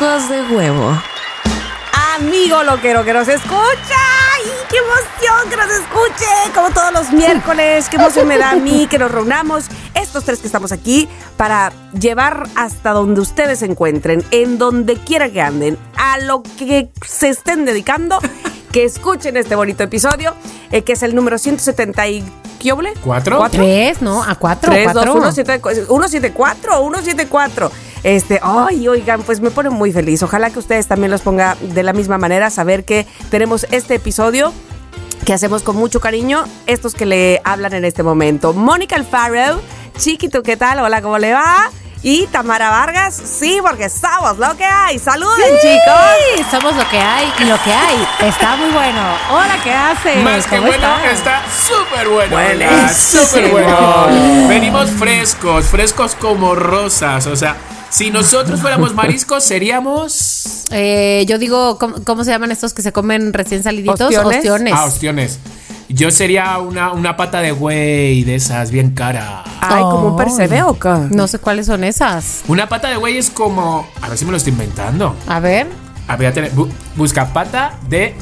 Ojos de huevo. Amigo loquero que nos escucha. ¡Ay, qué emoción que nos escuche! Como todos los miércoles, qué emoción me da a mí que nos reunamos, estos tres que estamos aquí, para llevar hasta donde ustedes se encuentren, en donde quiera que anden, a lo que se estén dedicando, que escuchen este bonito episodio, eh, que es el número 170 y... ¿Qué óvole? ¿Cuatro? Tres, ¿no? A cuatro. Tres, dos, cuatro. uno, siete, cu- 174, 174. Este, ay, oigan, pues me pone muy feliz. Ojalá que ustedes también los ponga de la misma manera, saber que tenemos este episodio que hacemos con mucho cariño, estos que le hablan en este momento. Mónica Alfaro, Chiquito, ¿qué tal? Hola, ¿cómo le va? Y Tamara Vargas, sí, porque somos lo que hay. Saluden, chicos. Sí, somos lo que hay y lo que hay está muy bueno. Hola, ¿qué haces? Más que ¿Cómo bueno, está súper bueno. Buenísimo. oiga, Súper bueno. Venimos frescos, frescos como rosas. O sea, si nosotros fuéramos mariscos, seríamos. Eh, yo digo, ¿cómo, cómo se llaman estos que se comen recién saliditos? Ostiones. Ostiones. Ah, ostiones. Yo sería una, una pata de güey de esas, bien cara. Ay, como un percebe o qué? No sé cuáles son esas. Una pata de güey es como. A ver si me lo estoy inventando. A ver, A ver, bu- busca pata de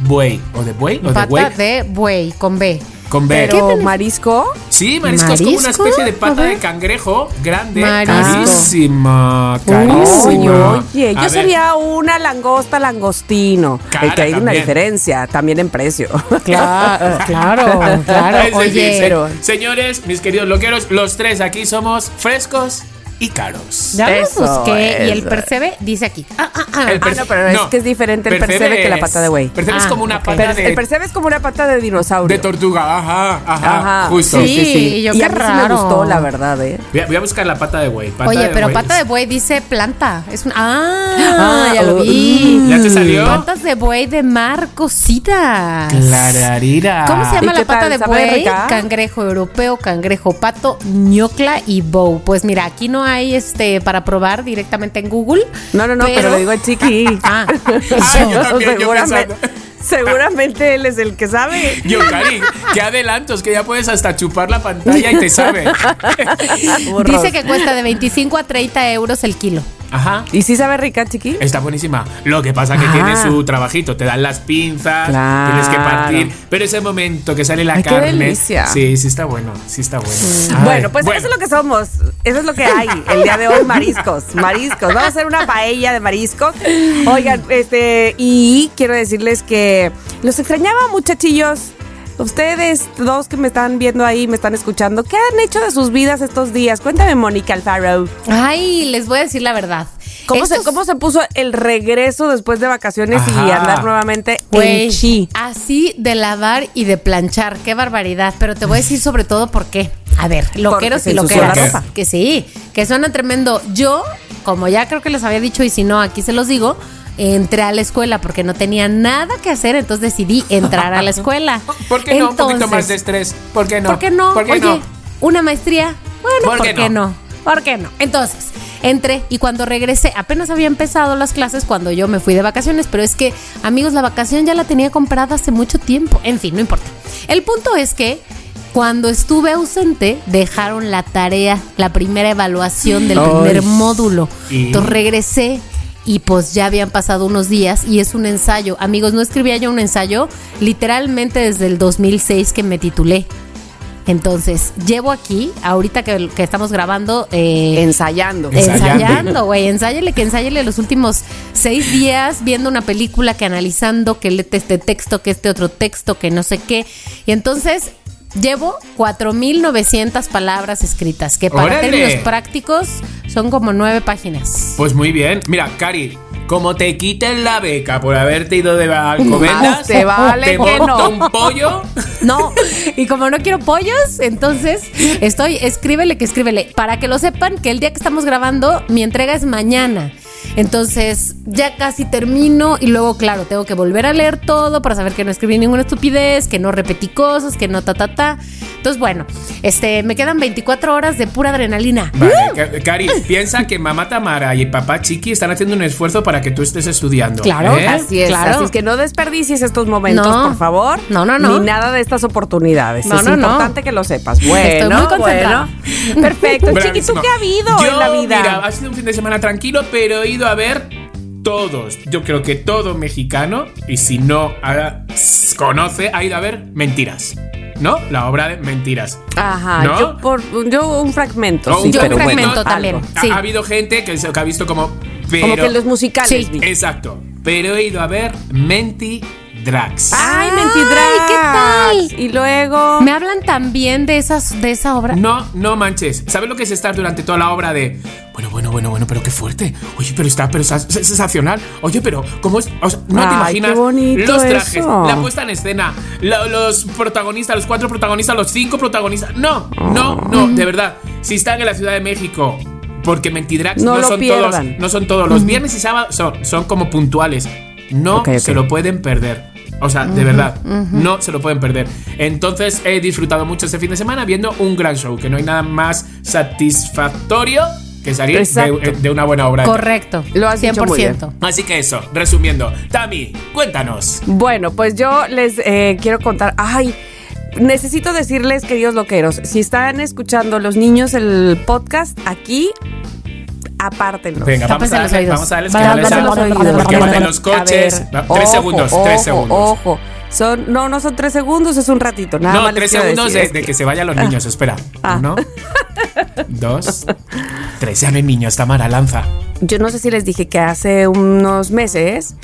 buey. O de buey, o de pata güey. de buey con B. Con B. Pero marisco. Sí, marisco, es como una especie de pata de cangrejo grande, Marisco. carísima, Uy, carísima. oye, A yo ver, sería una langosta langostino. Cara que hay una diferencia, también en precio. Claro, claro, claro. es decir, Oye, pero- señores, mis queridos loqueros, los tres aquí somos frescos y caros. ya los Eso, busqué y el percebe dice aquí. Ah, ah, ah. El Ah, no, pero es que es diferente el percebe que la pata de güey. Percebe es Ah, como una ok. pata de, el percebe es como una pata de dinosaurio. de tortuga, ajá, ajá, Ajá, justo. Sí, y yo y qué a mí sí raro. me gustó, la verdad, ¿eh? Voy, a, voy a buscar la pata de güey. Oye, de pero pata de buey dice planta. Es un ah, Ah, ya lo uh, vi. ¿Ya te salió? Patas de buey de mar, cositas. Clararira. ¿Cómo se ¿Y llama la pata tal? de ¿Sabe buey? Cangrejo europeo, cangrejo pato, ñocla y bow. Pues mira, aquí no hay este para probar directamente en Google. No, no, no, pero, le digo al chiqui. Ah, Ah, yo también, yo seguramente, pensando. Seguramente él es el que sabe. Yo, Cari, qué adelantos, que ya puedes hasta chupar la pantalla y te sabe. Dice que cuesta de 25 a 30 euros el kilo. Ajá. ¿Y sí sabe rica, chiqui? Está buenísima. Lo que pasa que Ah. tiene su trabajito. Te dan las pinzas, Claro. tienes que partir. Pero ese momento que sale la Ay, qué carne. delicia. Sí, sí está bueno. Sí está bueno. Bueno, pues eso es lo que somos. Eso es lo que hay el día de hoy, mariscos. Mariscos. Vamos a hacer una paella de mariscos. Oigan, este, y quiero decirles que los extrañaba, muchachillos. Ustedes dos que me están viendo ahí, me están escuchando, ¿qué han hecho de sus vidas estos días? Cuéntame, Mónica Alfaro. Ay, les voy a decir la verdad. ¿Cómo se, ¿Cómo se puso el regreso después de vacaciones y andar nuevamente en chi? así de lavar y de planchar, qué barbaridad. Pero te voy a decir sobre todo por qué. A ver, loqueros y loqueras. la ropa. Que sí, que suena tremendo. Yo, como ya creo que les había dicho y si no, aquí se los digo, entré a la escuela porque no tenía nada que hacer, entonces decidí entrar a la escuela. ¿Por qué no? Un poquito Entonces, más de estrés. ¿Por qué no? ¿Por qué no? ¿Por qué Oye, no? una maestría. Bueno, ¿Por ¿por, qué qué, no? no? ¿Por qué no? Entonces, entré y cuando regresé, apenas había empezado las clases cuando yo me fui de vacaciones, pero es que, amigos, la vacación ya la tenía comprada hace mucho tiempo. En fin, no importa. El punto es que cuando estuve ausente, dejaron la tarea, la primera evaluación del Ay. primer módulo. ¿Y? Entonces regresé y pues ya habían pasado unos días y es un ensayo. Amigos, no escribía yo un ensayo literalmente desde el 2006 que me titulé. Entonces, llevo aquí, ahorita que, que estamos grabando, eh, Ensayando. Ensayando. ensayando, güey, ensáyale que ensáyale los últimos seis días viendo una película, que analizando, que lete este texto, que este otro texto, que no sé qué. Y entonces, llevo 4.900 palabras escritas, que para ¡Órale! términos prácticos son como nueve páginas. Pues muy bien. Mira, Cari, como te quiten la beca por haberte ido de Alcobendas, te vale te que monto no. un pollo. No, y como no quiero pollos, entonces estoy, escríbele que escríbele. Para que lo sepan, que el día que estamos grabando, mi entrega es mañana. Entonces ya casi termino y luego, claro, tengo que volver a leer todo para saber que no escribí ninguna estupidez, que no repetí cosas, que no ta, ta, ta. Entonces, bueno, este, me quedan 24 horas de pura adrenalina. Vale, Ca- Cari, piensa que mamá Tamara y papá Chiqui están haciendo un esfuerzo para que tú estés estudiando. Claro, ¿eh? Así es, Claro. así es que no desperdicies estos momentos, No. por favor. No, no, no. Ni nada de estas oportunidades. No, es no, no. importante que lo sepas. Bueno, Estoy muy concentrada. bueno. Perfecto. Chiqui, ¿tú qué ha habido Yo, en la vida? Mira, ha sido un fin de semana tranquilo, pero ido a ver todos. Yo creo que todo mexicano, y si no s- conoce, ha ido a ver Mentiras. ¿No? La obra de Mentiras. Ajá, ¿No? yo, por, yo un fragmento. Sí, un Yo un pero bueno, fragmento algo. también. Ha- Sí. Ha, habido gente que, ha visto como. Pero, Como que los musicales. Sí. Exacto. Pero he ido a ver Menti Drags. Ay, mentidrags. ¿qué tal? Y luego. Me hablan también de esas de esa obra. No, no manches. ¿Sabes lo que es estar durante toda la obra de. Bueno, bueno, bueno, bueno, pero qué fuerte. Oye, pero está, pero es sensacional. Oye, pero ¿cómo es? O sea, no te imaginas qué bonito los trajes, eso. la puesta en escena, lo- los protagonistas, los cuatro protagonistas, los cinco protagonistas. No, no, no, de verdad. Si están en la Ciudad de México, porque Mentidrags No no, lo son pierdan. todos, no son todos. Los viernes y sábados son, son como puntuales. No se lo pueden perder. O sea, de verdad, no se lo pueden perder. Entonces he disfrutado mucho este fin de semana viendo un gran show, que no hay nada más satisfactorio que salir de, de una buena obra. Correcto. Lo has dicho muy bien. 100%. Así que eso, resumiendo, Tami, cuéntanos. Bueno, pues yo les eh, quiero contar. Ay. Necesito decirles, queridos loqueros, si están escuchando los niños el podcast aquí, apártenlos. Venga, vamos a, darle, vamos a darles Vale, canales Tápense a- los Porque oídos. Porque van en A los coches. ver, tres segundos, tres segundos. Ojo, son, no, no son tres segundos, es un ratito. Nada no, más tres segundos decir, de, es de que se vayan los niños. Espera. Ah. Uno, dos, tres. Ya no hay niños, Tamara, lanza. Yo no sé si les dije que hace unos meses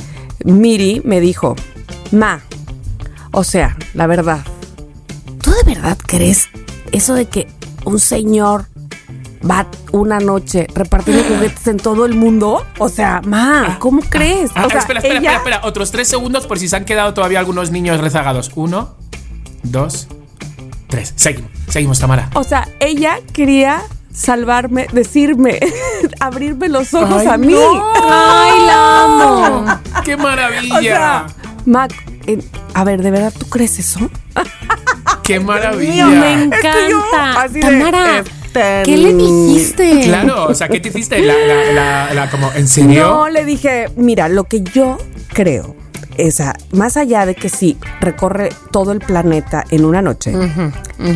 Miri me dijo, Ma, o sea, la verdad, ¿tú de verdad crees eso de que un señor va una noche repartiendo juguetes en todo el mundo? O sea, Ma, ¿cómo crees? Ah, o sea, espera, espera, ella- espera, espera. Otros tres segundos por si se han quedado todavía algunos niños rezagados. Uno, dos, tres. Seguimos, seguimos, Tamara. O sea, ella quería salvarme, decirme, abrirme los ojos Ay, a mí. no. Ay, la amo. ¡Qué maravilla! O sea, Mac, eh, a ver, ¿de verdad tú crees eso? ¡Qué maravilla! Me que yo, encanta. de, Tamara, ¿qué le dijiste? Claro, o sea, ¿qué te hiciste? La, la, la, la- como, ¿En serio? No, le dije, mira, lo que yo creo, esa, más allá de que sí recorre todo el planeta en una noche,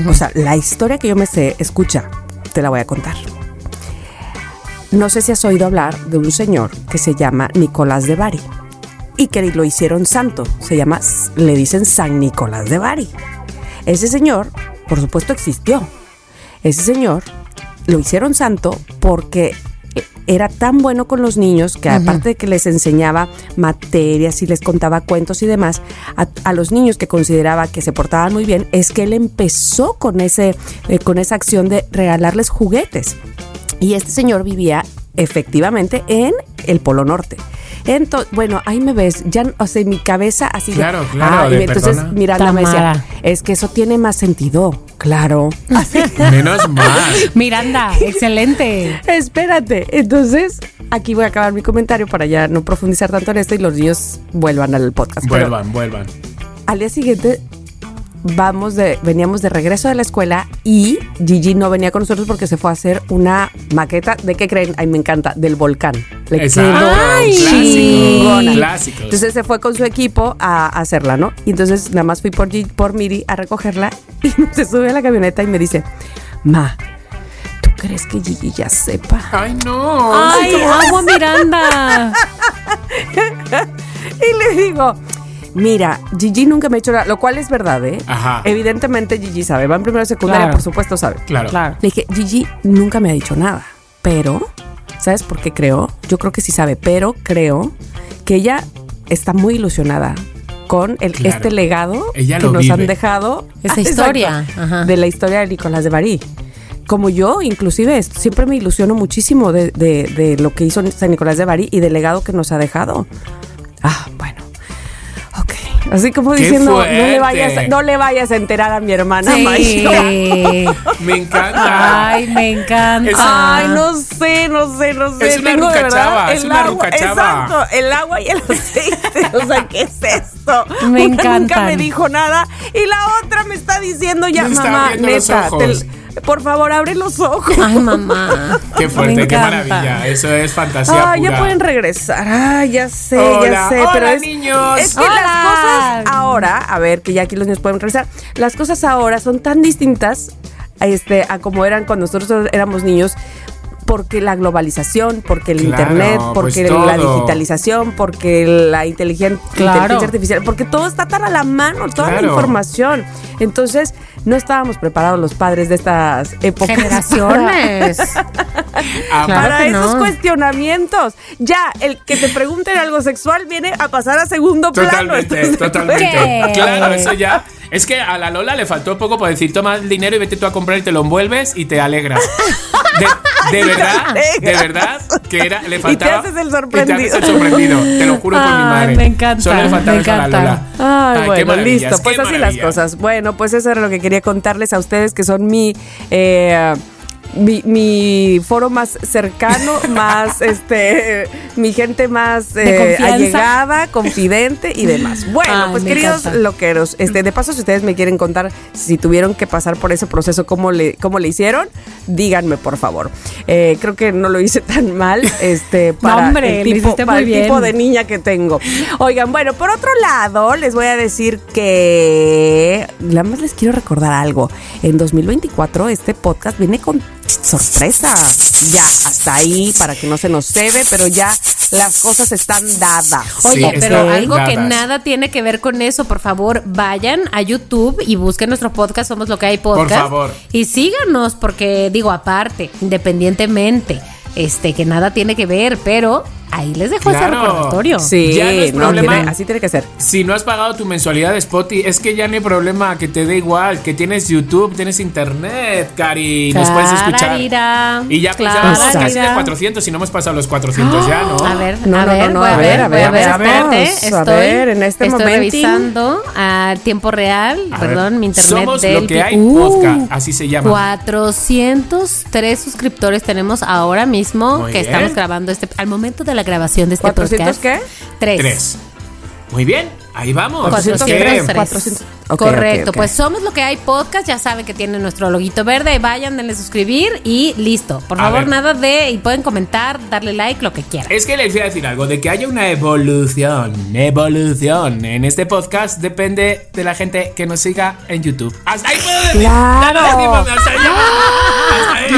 o sea, la historia que yo me sé, escucha, te la voy a contar. No sé si has oído hablar de un señor que se llama Nicolás de Bari y que lo hicieron santo. Se llama, le dicen San Nicolás de Bari. Ese señor, por supuesto, existió. Ese señor lo hicieron santo porque era tan bueno con los niños que aparte de que les enseñaba materias y les contaba cuentos y demás, a, a los niños que consideraba que se portaban muy bien, es que él empezó con, ese, eh, con esa acción de regalarles juguetes. Y este señor vivía efectivamente en el Polo Norte. Entonces, bueno, ahí me ves, ya, o sea, en mi cabeza así de- Claro, claro, Ah, y de entonces perdona. Miranda me decía, Tamara. es que eso tiene más sentido, claro. Menos mal. Miranda, excelente. Espérate, entonces aquí voy a acabar mi comentario para ya no profundizar tanto en esto y los niños vuelvan al podcast. Pero Vuelvan, vuelvan. al día siguiente vamos de, veníamos de regreso de la escuela y Gigi no venía con nosotros porque se fue a hacer una maqueta. ¿De qué creen? Ay, me encanta, del volcán. Le Exacto. quedó Ay. chingona. Clásicos. Entonces se fue con su equipo a, a hacerla, ¿no? Y entonces nada más fui por, Gi- por Miri a recogerla y se sube a la camioneta y me dice, Ma, ¿tú crees que Gigi ya sepa? Ay, no. Ay, amo a Miranda. Y le digo, mira, Gigi nunca me ha hecho nada, lo cual es verdad, ¿eh? Ajá. Evidentemente Gigi sabe, va en primero secundaria, Claro. por supuesto sabe. Claro. Claro. Le dije, Gigi nunca me ha dicho nada, pero, ¿sabes por qué creo? Yo creo que sí sabe, pero creo que ella está muy ilusionada con el, Claro. este legado Ella que nos vive. han dejado. Esa Exacto, historia, ajá. de la historia de Nicolás de Bari. Como yo, inclusive, siempre me ilusiono muchísimo de, de- de lo que hizo San Nicolás de Bari y del legado que nos ha dejado. Ah, bueno. Así como ¡Qué diciendo, no le, vayas, a- no le vayas a enterar a mi hermana Sí. mayor. Me encanta. Ay, me encanta. Es- Ay, no sé, no sé, no sé. Es una Tengo es el una agua-. Exacto, el agua y el aceite. O sea, ¿qué es esto? Me Una Nunca me dijo nada. Y la otra me está diciendo ya, Me mamá, neta, ojos. te- por favor, abre los ojos. Ay, mamá. Qué Me fuerte, qué maravilla. Eso es fantasía Ay, ya pura. pueden regresar. Ay, ya sé, Hola, ya sé. hola, pero es, niños. Es que Hola. las cosas ahora, a ver, que ya aquí los niños pueden regresar. Las cosas ahora son tan distintas a, este, a como eran cuando nosotros éramos niños. Porque la globalización, porque el Claro, internet, pues porque la digitalización, porque la inteligen- Claro. inteligencia artificial, porque todo está tan a la mano, toda la información. Entonces, no estábamos preparados los padres de estas épocas. Generaciones. Claro para esos no. cuestionamientos. Ya, el que te pregunten algo sexual viene a pasar a segundo plano. Totalmente, ¿estás de totalmente. Claro, eso ya. Es que a la Lola le faltó poco por decir, toma el dinero y vete tú a comprar y te lo envuelves y te alegras. De, verdad, de verdad, que era, le te faltaba. haces el y te haces el sorprendido, te lo juro por mi Ay, madre. me encanta, Solo le faltaba me eso a la encanta. Lola. Ay, qué bueno, listo. Pues así las cosas. Bueno, pues eso era lo que quería contarles a ustedes, que son mi. eh, mi, mi foro más cercano, más este, mi gente más eh, allegada, confidente y demás. Bueno, Ay, pues queridos encanta. loqueros, este, de paso si ustedes me quieren contar si tuvieron que pasar por ese proceso, cómo le, cómo le hicieron, díganme por favor. Eh, creo que no lo hice tan mal, este, para hombre, el tipo, para el tipo de niña que tengo. Oigan, bueno, por otro lado, les voy a decir que nada más les quiero recordar algo. En 2024 este podcast viene con sorpresa. Ya, hasta ahí, para que no se nos cebe, pero ya las cosas están dadas. Oye, Sí, pero algo que nada tiene que ver con eso, por favor, vayan a YouTube y busquen nuestro podcast, Somos lo que hay podcast. Por favor. Y síganos, porque digo, aparte, independientemente, este, que nada tiene que ver, pero ahí les dejo ese Claro. recordatorio. Sí, Ya no es no, problema. tiene- así tiene que ser. Si no has pagado tu mensualidad de Spotify, es que ya no hay problema, que te dé igual, que tienes YouTube, tienes internet, Cari, nos puedes escuchar. Clararira, Y ya clararira. vamos casi de 400, si no hemos pasado los 400 ya, ¿no? A ver, No, a no, ver, no, a a ver, ver, a voy a ver, ver, a ver, espérate, vamos, a estoy, ver, en este estoy momentín. revisando a tiempo real, A ver, perdón, mi internet Somos del lo que hay Uh, podcast, así se llama. 403 suscriptores tenemos ahora mismo Muy que bien. estamos grabando este al momento de la grabación de este ¿400 podcast. qué? Tres. Tres. Muy bien, ahí vamos. 403. 403. Correcto, pues somos lo que hay podcast, ya saben que tiene nuestro loguito verde, vayan, denle suscribir y listo. Por favor, nada de y pueden comentar, darle like, lo que quieran. Es que les voy a decir algo, de que haya una evolución, evolución en este podcast depende de la gente que nos siga en YouTube. Hasta ahí puedo decir. Claro.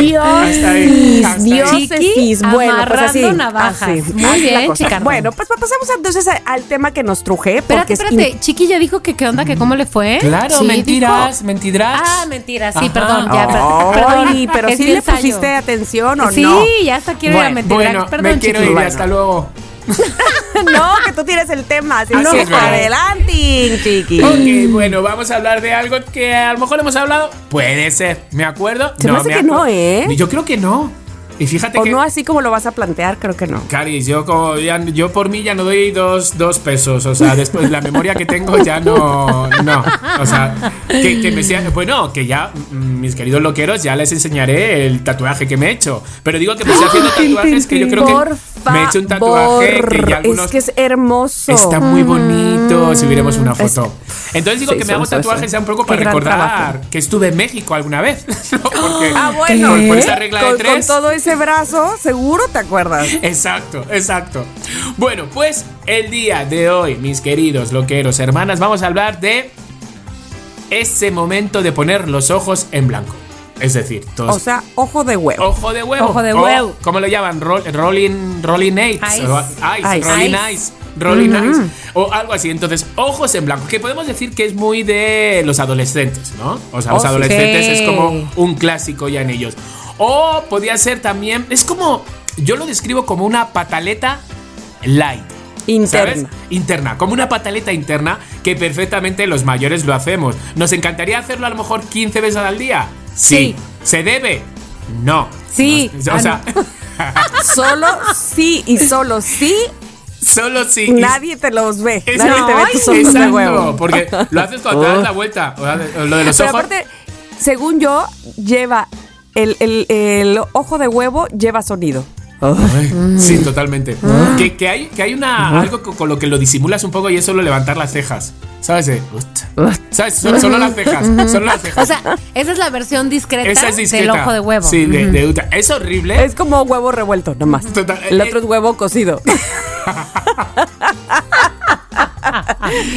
Dios, Dios, Chiqui, bueno, pues así, navajas. Así, Muy así bien, chica. Bueno, pues pasemos entonces al tema que nos truje. Espérate, espérate, Chiqui ya dijo que qué onda, que cómo le fue Claro, Sí, mentiras, dijo. mentiras. Ah, mentiras, sí, Ajá. perdón, ya, Ay, perdón. pero sí le ensayo. pusiste atención o sí, no. ya hasta quiero ir a Bueno, mentiras. Bueno, perdón, me quiero ir, Bueno. hasta luego. no, que tú tienes el tema. Así Así no, es, ¿verdad? adelante, chiqui. Ok, bueno, vamos a hablar de algo que a lo mejor hemos hablado. Puede ser, ¿me acuerdo? Se me hace que no. ¿eh? Yo creo que no. Y fíjate O que. no así como lo vas a plantear, creo que no. Caris, yo, como ya- yo por mí ya no doy dos, dos pesos. O sea, después la memoria que tengo ya no. No. O sea, que, que me sea. Bueno, que ya, mm, mis queridos loqueros, ya les enseñaré el tatuaje que me he hecho. Pero digo que me estoy haciendo tatuajes que yo creo que. Por me he hecho un tatuaje que ya algunos. Es que es hermoso. Está muy bonito si hubiéramos una Es- foto. Entonces digo sí, que me hago tatuajes sí. ya un poco para recordar que estuve en México alguna vez. ¿no? Porque Ah, bueno. por, por esa regla con, de tres. con todo ese brazo, seguro te acuerdas. Exacto, exacto. Bueno, pues el día de hoy, mis queridos loqueros, hermanas, vamos a hablar de ese momento de poner los ojos en blanco. Es decir, todos. O sea, ojo de huevo. Ojo de huevo. Ojo de O, huevo. ¿Cómo lo llaman? Roll- rolling, rolling. Ice. ice, Ice. rolling Ice. ice. Rolling ice. O algo así. Entonces, ojos en blanco. Que podemos decir que es muy de los adolescentes, ¿no? O sea, los Oh, sí. adolescentes es como un clásico ya en ellos. O podría ser también. Es como. Yo lo describo como una pataleta light. Interna. ¿Sabes? Interna, como una pataleta interna que perfectamente los mayores lo hacemos. ¿Nos encantaría hacerlo a lo mejor 15 veces al día? Sí. ¿Se debe? No. Sí. No, o Ah, sea, Solo sí y solo sí Solo si. Nadie te los ve. Es- Nadie te ve tus ojos de huevo. Porque lo haces cuando te das la vuelta. Lo de los Pero ojos. aparte, según yo, lleva el, el- el ojo de huevo lleva sonido. Ay, Sí, totalmente. Que, que hay, que hay una, algo co- con lo que lo disimulas un poco y es solo levantar las cejas. ¿Sabes? ¿Sabes? Solo, solo las cejas. Solo las cejas. O sea, esa es la versión discreta, Esa es discreta. del ojo de huevo. Sí, de, ultra. Es horrible. Es como huevo revuelto, nomás. Total, El eh, otro es huevo cocido.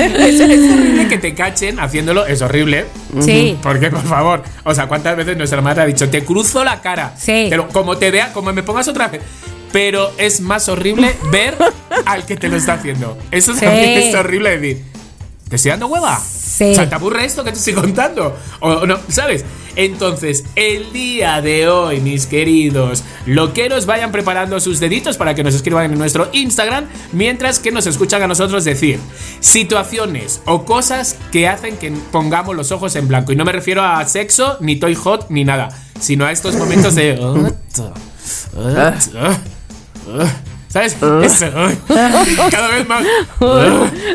Es, es horrible que te cachen haciéndolo, es horrible. Sí. Porque, por favor, o sea, ¿cuántas veces nuestra madre ha dicho, te cruzo la cara? Sí. Pero como te vea, como me pongas otra vez. Pero es más horrible ver al que te lo está haciendo. Eso Sí. también es horrible decir. ¿Te estoy dando hueva? Sí. O sea, ¿te aburre esto que te estoy contando? O no, ¿sabes? Entonces, el día de hoy, mis queridos loqueros, vayan preparando sus deditos para que nos escriban en nuestro Instagram, mientras que nos escuchan a nosotros decir situaciones o cosas que hacen que pongamos los ojos en blanco. Y no me refiero a sexo, ni toy hot, ni nada, sino a estos momentos de... ¿Sabes? Eso. Cada vez más.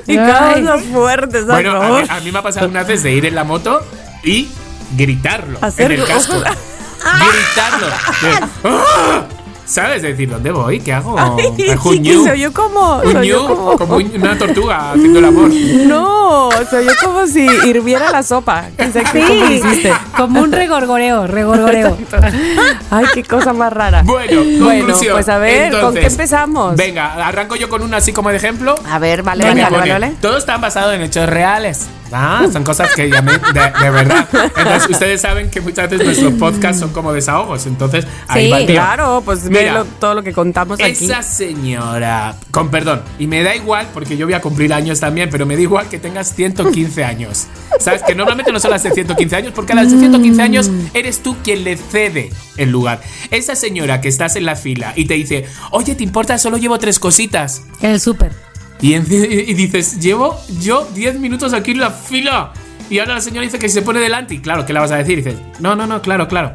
Y cada vez más fuerte, ¿sabes? Bueno, a mí, a mí me ha pasado una vez de ir en la moto y gritarlo Hacer- en el casco. gritarlo. De, ¡Ah! ¿Sabes? Decir, ¿dónde voy? ¿Qué hago? Ay, un ñu. se oyó como. Un se oyó ñu, como, como un- una tortuga haciendo el amor. No, se oyó como si hirviera la sopa. Sexy como lo hiciste. Como un regorgoreo, regorgoreo. Ay, qué cosa más rara. Bueno, Bueno, conclusión. pues a ver, ¿con Entonces, qué empezamos? Venga, arranco yo con una así como de ejemplo. A ver, vale, que vale, vale, vale. Todo está basado en hechos reales. Ah, son cosas que ya me, de, de verdad. Entonces, ustedes saben que muchas veces nuestros podcasts son como desahogos. Entonces, ahí Sí, va el tío. Claro, pues Mira, lo- todo lo que contamos aquí. Esa señora, con perdón, y me da igual porque yo voy a cumplir años también, pero me da igual que tengas 115 años. ¿Sabes? Que normalmente no son las de 115 años porque a las de 115 años eres tú quien le cede el lugar. Esa señora que estás en la fila y te dice, oye, ¿te importa? Solo llevo tres cositas. En el súper. Y, en- y dices, llevo yo 10 minutos aquí en la fila. Y ahora la señora dice que se pone delante. Y claro, ¿qué le vas a decir? Y dices, no, no, no, claro, claro.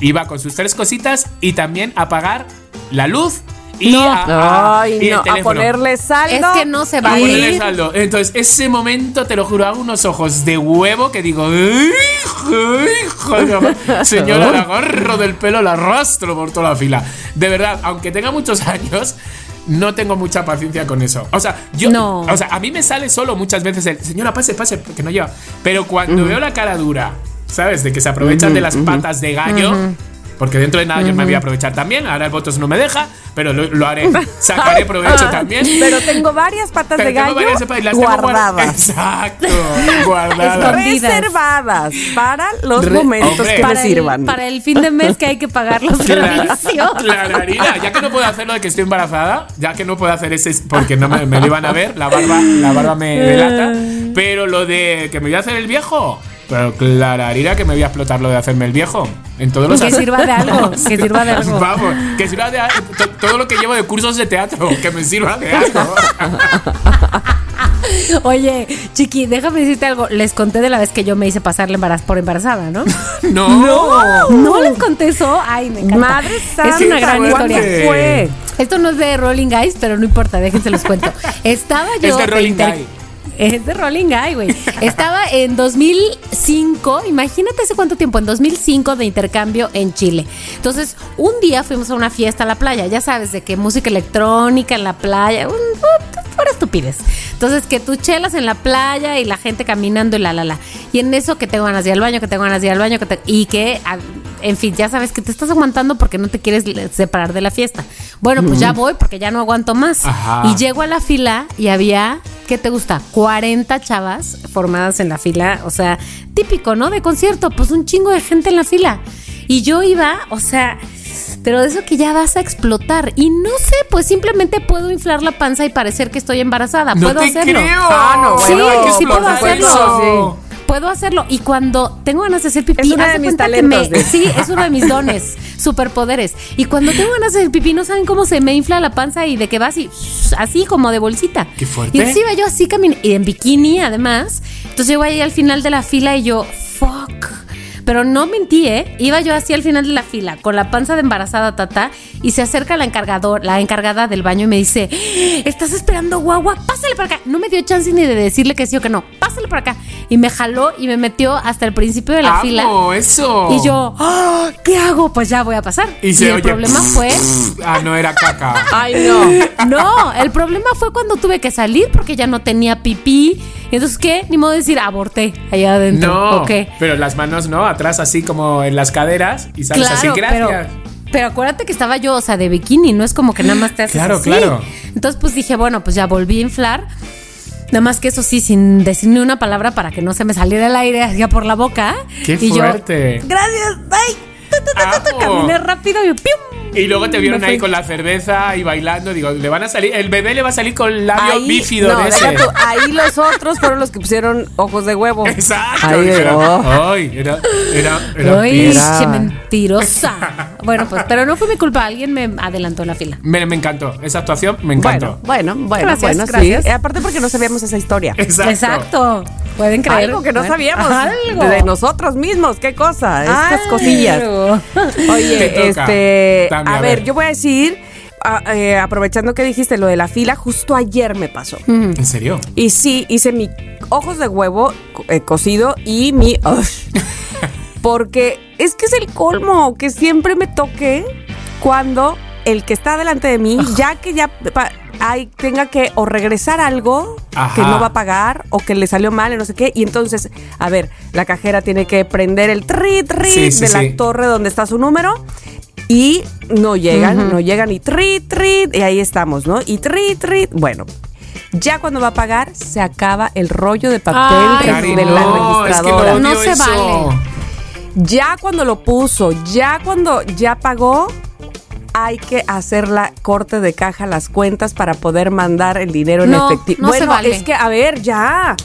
Y va con sus tres cositas y también a apagar la luz y, No. a, a- Ay, y el no, a ponerle saldo. Es que no se va A a ponerle ir. saldo. Entonces, ese momento, te lo juro, hago unos ojos de huevo que digo, hijo, hijo de la ma- señora, la agarro del pelo, la arrastro por toda la fila. De verdad, aunque tenga muchos años, no tengo mucha paciencia con eso. O sea, yo, No. o sea, a mí me sale solo muchas veces el, señora, pase, pase, que no lleva. Pero cuando veo la cara dura, ¿sabes? De que se aprovechan de las patas de gallo. Porque dentro de nada yo me voy a aprovechar también. Ahora el votos no me deja, pero lo, lo haré. Sacaré provecho también. Pero tengo varias patas Pero de tengo gallo varias y las tengo guardadas. guardadas. Exacto, guardadas. Reservadas para los Re- momentos hombre. que me Para el, sirvan. para el fin de mes que hay que pagar los servicios. Clararina, ya que no puedo hacer lo de que estoy embarazada, ya que no puedo hacer ese porque no me, me lo iban a ver, la barba, la barba me delata, pero lo de que me voy a hacer el viejo, pero clararina que me voy a explotar lo de hacerme el viejo en todos los Que sirva de algo, que sirva de algo. Vamos, que sirva de a- to- todo lo que llevo de cursos de teatro, que me sirva de algo. Oye, Chiqui, déjame decirte algo. Les conté de la vez que yo me hice pasarle embaraz por embarazada, ¿no? No. ¿No les conté eso? Ay, me encanta. Madre santa, Es una gran historia. fue? Esto no es de Rolling Guys, pero no importa, déjense los cuento. Estaba yo. Es de Rolling inter- Guy. Es de Rolling Guy, güey. Estaba en 2005, imagínate hace cuánto tiempo, en 2005 de intercambio en Chile. Entonces, un día fuimos a una fiesta a la playa, ya sabes, de que música electrónica en la playa, un, pura estupidez. Entonces, que tú chelas en la playa y la gente caminando y la, la, la. Y en eso que tengo ganas de ir al baño, que tengo ganas de ir al baño, que te- y que, en fin, ya sabes que te estás aguantando porque no te quieres separar de la fiesta. Bueno, pues ya voy porque ya no aguanto más. Ajá. Y llego a la fila y había, ¿qué te gusta? 40 chavas formadas en la fila, o sea, típico, ¿no? De concierto, pues un chingo de gente en la fila. Y yo iba, o sea, pero de eso que ya vas a explotar. Y no sé, pues simplemente puedo inflar la panza y parecer que estoy embarazada. No puedo te hacerlo. creo. Ah, no, Sí, sí puedo hacerlo. Puedo hacerlo. Y cuando tengo ganas de hacer pipí, Es uno haz de mis que talentos, me- de- Sí, es uno de mis dones, superpoderes. Y cuando tengo ganas de hacer pipí, no saben cómo se me infla la panza y de que va así, así como de bolsita. Qué fuerte. Y iba yo así caminando, y en bikini además. Entonces llego ahí al final de la fila y yo, fuck. Pero no mentí, ¿eh? Iba yo así al final de la fila, con la panza de embarazada tata, y se acerca la encargador, la encargada del baño y me dice, ¿estás esperando guagua? Pásale para acá. No me dio chance ni de decirle que sí o que no. Pásale para acá. Y me jaló y me metió hasta el principio de la ¡Amo fila. eso! Y yo, ¡ah! ¿qué hago? Pues ya voy a pasar. Y se el oye, problema fue. Ah, no era caca. Ay, no. No, el problema fue cuando tuve que salir porque ya no tenía pipí. Y entonces, ¿qué? Ni modo de decir, aborté allá adentro. No, ¿O qué? pero las manos no, atrás así como en las caderas y sales así, gracias. Pero, pero acuérdate que estaba yo, o sea, de bikini, no es como que nada más te haces Claro, así. claro. Entonces, pues dije, bueno, pues ya volví a inflar. Nada más que eso sí, sin decir ni una palabra para que no se me saliera el aire hacia por la boca. ¡Qué y yo, fuerte! gracias, Amo. caminé rápido y ¡pium! Y luego te vieron ahí con la cerveza y bailando. Digo, le van a salir. El bebé le va a salir con labio bífido no, de ese. tú, ahí los otros fueron los que pusieron ojos de huevo. Exacto. Ahí, oh. Ay, era, era, era Ay, pis. Era- qué mentirosa. bueno, pues, pero no fue mi culpa, alguien me adelantó la fila. Me, me encantó. Esa actuación me encantó. Bueno, bueno, bueno, Gracias, bueno, gracias. sí. Eh, Aparte porque no sabíamos esa historia. Exacto. Exacto. Pueden creer. Algo que no Bueno, sabíamos Algo. de nosotros mismos, qué cosa, estas cosillas. Oye, este, a, a ver, ver. yo voy a decir, a- eh, aprovechando que dijiste lo de la fila, justo ayer me pasó. ¿En serio? Y sí, hice mi ojos de huevo eh, cocido y mi... porque es que es el colmo, que siempre me toque cuando el que está delante de mí, ya que ya pa- hay, tenga que o regresar algo Ajá. que no va a pagar o que le salió mal y no sé qué. Y entonces, a ver, la cajera tiene que prender el tri, tri Sí, sí, de la sí. torre donde está su número. Y no llegan, no llegan y tri, tri, y ahí estamos, ¿no? Y tri, tri, bueno. Ya cuando va a pagar, se acaba el rollo de papel Ay, de- la no, es que registradora. no, No odio se eso. vale. Ya cuando lo puso, ya cuando ya pagó, hay que hacer la corte de caja, las cuentas para poder mandar el dinero en No, efectivo. no se bueno, vale. es que, a ver, ya.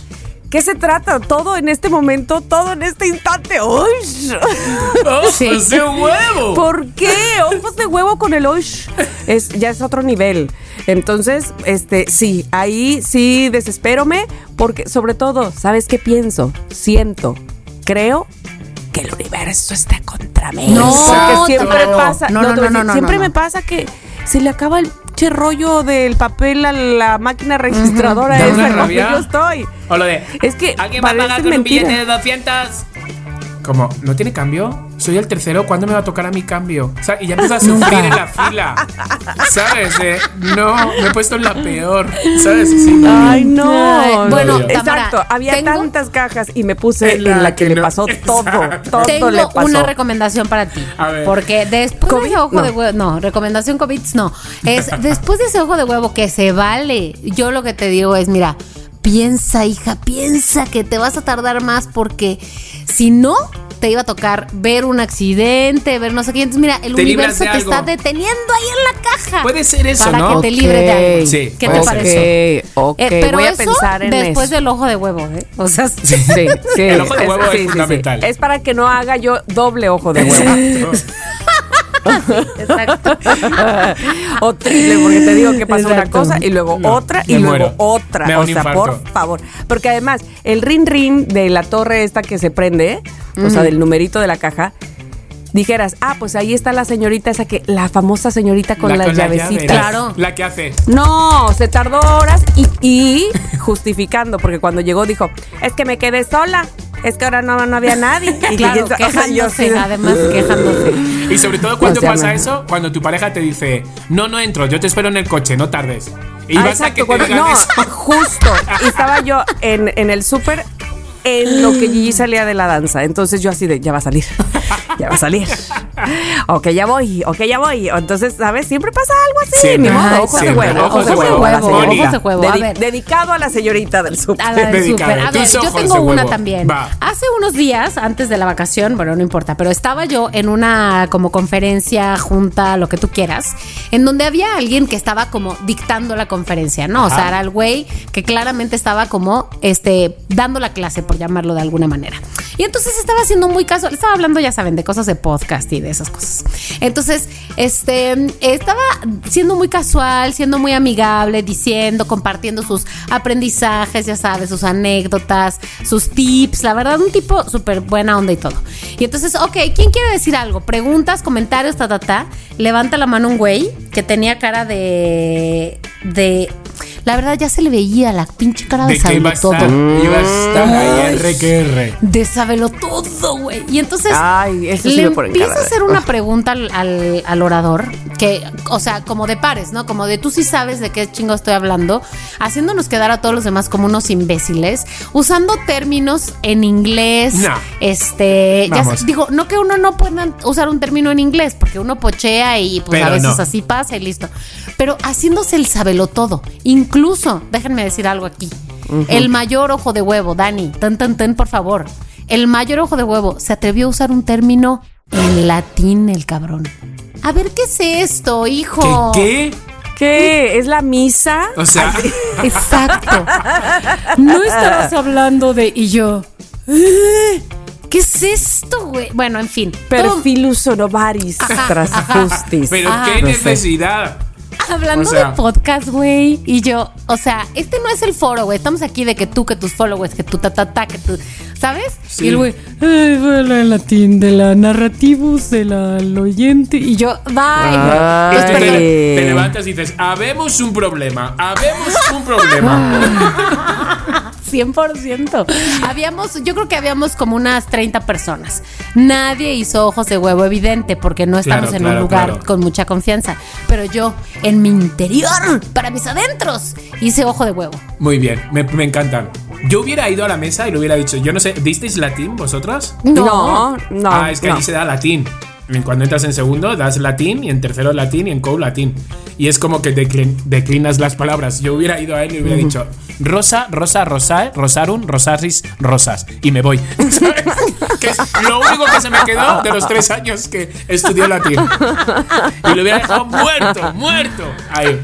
¿Qué se trata? Todo en este momento, todo en este instante. ¡Uy! ¡Ojos Sí. de huevo! ¿Por qué? Ojos de huevo con el ush. Es, ya es otro nivel. Entonces, este, sí, ahí sí desespérome, porque sobre todo, ¿sabes qué pienso? Siento, creo que el universo está contra mí. No, porque siempre tampoco. pasa. No, no, no, no, siempre no, me no. pasa que se le acaba el che rollo del papel a la máquina registradora esa donde rabia. yo estoy. O lo de. Es que ¿Alguien va a pagar con un billete de 200? Como, ¿no tiene cambio? Soy el tercero, ¿cuándo me va a tocar a mi cambio? O sea, y ya empiezas a sufrir en la fila. ¿Sabes? De, no, me he puesto en la peor. ¿Sabes? Sí. Ay, no. Ay, bueno, Tamara, exacto. Había tengo- tantas cajas y me puse En en la la, que, que le no. pasó todo. Exacto. Todo Tengo le pasó. una recomendación para ti. A ver. Porque después ¿COVID? de ese ojo No. de huevo, no, recomendación COVID no. Es después de ese ojo de huevo que se vale. Yo lo que te digo es, mira, piensa, hija, piensa que te vas a tardar más porque si no te iba a tocar ver un accidente, ver no sé qué. Entonces, mira, el Te universo te algo. está deteniendo ahí en la caja. Puede ser eso, para ¿no? que te libre de algo. Sí, ¿Qué te ser. parece? Ok, ok, Eh, pero voy a eso pensar en después eso. del ojo de huevo, ¿eh? O sea, Sí, sí. El ojo de huevo es fundamental. Es para que no haga yo doble ojo de huevo. exacto. o triple, porque te digo que pasa una cosa y luego No, otra y luego muero. otra. Me o sea, por favor. Porque además, el rin rin de la torre esta que se prende, o sea, del numerito de la caja, dijeras, ah, pues ahí está la señorita esa que, la famosa señorita con La- las con la llave. Claro. La que hace. No, se tardó horas y, y justificando, porque cuando llegó dijo, es que me quedé sola, es que ahora no, no había nadie. Y Claro, quejándose, además quejándose. Y sobre todo cuando O sea, pasa no. eso, cuando tu pareja te dice, no, no entro, yo te espero en el coche, no tardes. Y Ah, vas a que te cuando- no, eso. justo. Y estaba yo en, en el súper en lo que Gigi salía de la danza. Entonces yo así de, ya va a salir, ya va a salir. Ok, ya voy, ok, ya voy. Entonces, ¿sabes? Siempre pasa algo así. Siempre. Ni modo, ojos de huevo, Ojos ojos de de huevo. ojos de huevo. A ver. Dedicado a la señorita del súper. A la del Dedicado. súper. A Tus ver, yo tengo una huevo. también. Va. Hace unos días, antes de la vacación, bueno, no importa, pero estaba yo en una como conferencia, junta, lo que tú quieras, en donde había alguien que estaba como dictando la conferencia, ¿no? O sea, era el güey que claramente estaba como este dando la clase, por llamarlo de alguna manera. Y entonces estaba haciendo muy casual, estaba hablando, ya saben, de cosas de podcast y de esas cosas. Entonces, este, estaba siendo muy casual, siendo muy amigable, diciendo, compartiendo sus aprendizajes, ya sabes, sus anécdotas, sus tips, la verdad, un tipo súper buena onda y todo. Y entonces, ok, ¿quién quiere decir algo? Preguntas, comentarios, ta, ta, ta. Levanta la mano un güey que tenía cara de. de. La verdad ya se le veía la pinche cara de, De sabelo todo. iba a estar ahí R que R. De sabelo todo, güey. Y entonces Ay, eso sí le empieza a de- hacer una pregunta al, al- al orador, que, o sea, como de pares, ¿no? Como de tú sí sabes de qué chingo estoy hablando, haciéndonos quedar a todos los demás como unos imbéciles, usando términos en inglés. No. Este, ya sé- digo, no que uno no pueda usar un término en inglés, porque uno pochea y pues a veces no. así pasa y listo. Pero haciéndose el sabelo todo. Incluso, déjenme decir algo aquí. El mayor ojo de huevo, Dani, tan tan tan, por favor. El mayor ojo de huevo se atrevió a usar un término en latín, el cabrón. A ver, ¿qué es esto, hijo? ¿Qué? ¿Qué? ¿Qué? ¿Es la misa? O sea, Exacto. No estabas hablando de. Y yo. "Eh, ¿Qué es esto, güey? Bueno, en fin. Perfilus sonovaris Ajá, tras ajá. justis. pero Ah, qué no sé. Hablando O sea- de podcast, güey, y yo, o sea, este no es el foro, güey. Estamos aquí de que tú, que tus followers, que tu ta, ta, ta, que tú, ¿sabes? Sí. Y el güey, "Ay, bueno, el latín, de la narrativus, de la el oyente. Y yo, bye. Ah. Tú te, Ay. te levantas y dices, habemos un problema, habemos un problema. 100%. Habíamos, yo creo que habíamos como unas 30 personas. Nadie hizo ojos de huevo evidente porque no estamos Claro, en claro, un lugar claro. con mucha confianza. Pero yo, en mi interior, para mis adentros, hice ojo de huevo. Muy bien, me, me encantan. Yo hubiera ido a la mesa y le hubiera dicho, yo no sé, ¿disteis latín vosotras? No, no. ah, es que no. allí se da latín. Cuando entras en segundo, das latín, y en tercero latín, y en co latín. Y es como que declin- declinas las palabras. Yo hubiera ido a él y le hubiera dicho, Rosa, Rosa, Rosae, Rosarum, Rosaris, Rosas. Y me voy. ¿Sabes? que es lo único que se me quedó de los tres años que estudié latín. Y lo hubiera dejado muerto, muerto. Ahí.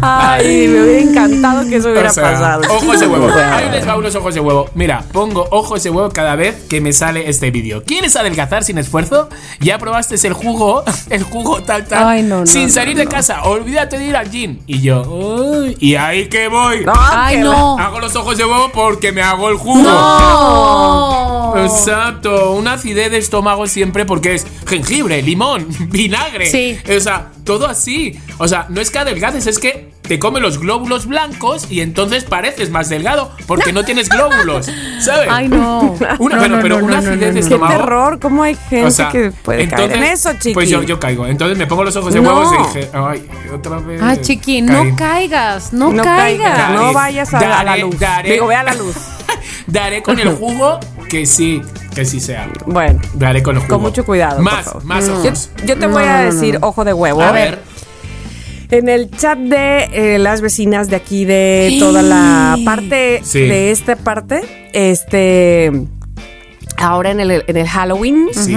Ay, me hubiera encantado que eso hubiera O sea, pasado. Ojos de huevo. Ahí les va unos ojos de huevo. Mira, pongo ojos de huevo cada vez que me sale este vídeo. ¿Quieres adelgazar sin esfuerzo? Ya probaste el jugo, el jugo tal tal, Ay, no, no, sin no, salir de casa. Olvídate de ir al gym. Y yo, uy, y ahí que voy. No, Ay, no. Hago los ojos de huevo porque me hago el jugo. No. Exacto, una acidez de estómago siempre porque es jengibre, limón, vinagre. Sí. O sea, todo así. O sea, no es que adelgaces, es que te comes los glóbulos blancos y entonces pareces más delgado porque no tienes glóbulos, ¿sabes? Ay, no. Una, No, bueno, no, pero no, una acidez de no, no. Qué estómago. terror, ¿cómo hay gente O sea, que puede caer en eso, chiqui? Pues yo, yo caigo. Entonces me pongo los ojos de No. huevos y dije, ay, otra vez. Ah, chiqui, caí. no caigas, no, no caigas. caigas, no vayas a, a la luz. Digo, ve a la luz. Daré con el jugo que sí, que sí sea. Bueno, Daré con el jugo. con mucho cuidado. por Más, favor. más Yo, ojos. yo te voy a decir ojo de huevo. A ver. En el chat de eh, las vecinas de aquí de toda la parte Sí. de esta parte, este ahora en el, en el Halloween. Sí.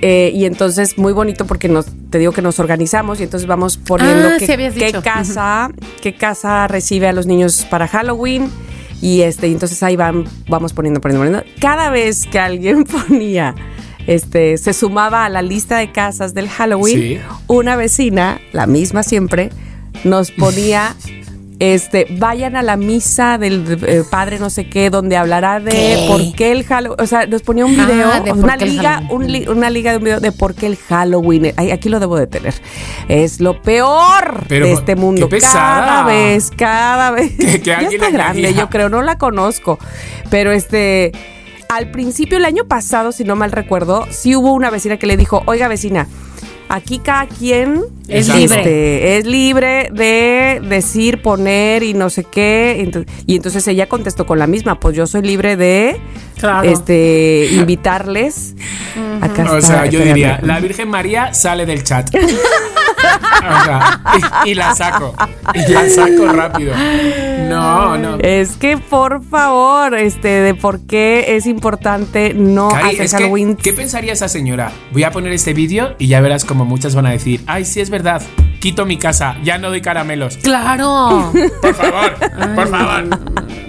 eh, y entonces muy bonito porque nos te digo que nos organizamos y entonces vamos poniendo Ah, qué, casa qué casa recibe a los niños para Halloween y este entonces ahí van vamos poniendo poniendo poniendo cada vez que alguien ponía este se sumaba a la lista de casas del Halloween Sí. una vecina la misma siempre nos ponía este, vayan a la misa del eh, padre no sé qué, donde hablará de ¿Qué? por qué el Halloween, o sea, nos ponía un Ah, video, una liga, Halloween. un li- una liga de un video de por qué el Halloween, ay, aquí lo debo de tener, es lo peor Pero, de este mundo, qué cada vez, cada vez, Que- que ya está grande, yo creo, no la conozco, pero este, al principio el año pasado, si no mal recuerdo, sí hubo una vecina que le dijo, oiga vecina, aquí cada quien Es Exacto. libre. este, es libre de decir, poner y no sé qué. Y entonces ella contestó con la misma, pues yo soy libre de Claro. este invitarles. Acá O está, sea, yo diría, la Virgen María sale del chat. Y, y la saco. Y la saco rápido. No, no. Es que por favor, este, de por qué es importante no Cari, hacer es que. ¿qué pensaría esa señora? Voy a poner este vídeo y ya verás como muchas van a decir, ay, sí es verdad, quito mi casa, ya no doy caramelos. Claro. Por favor, por favor.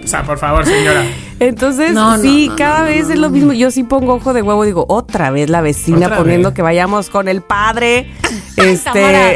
O sea, por favor, señora. Entonces, No, no, sí, no, cada no, vez no, es lo mismo. Yo sí pongo ojo de huevo, digo, otra vez la vecina poniendo vez. que vayamos con el padre. este, Tamara,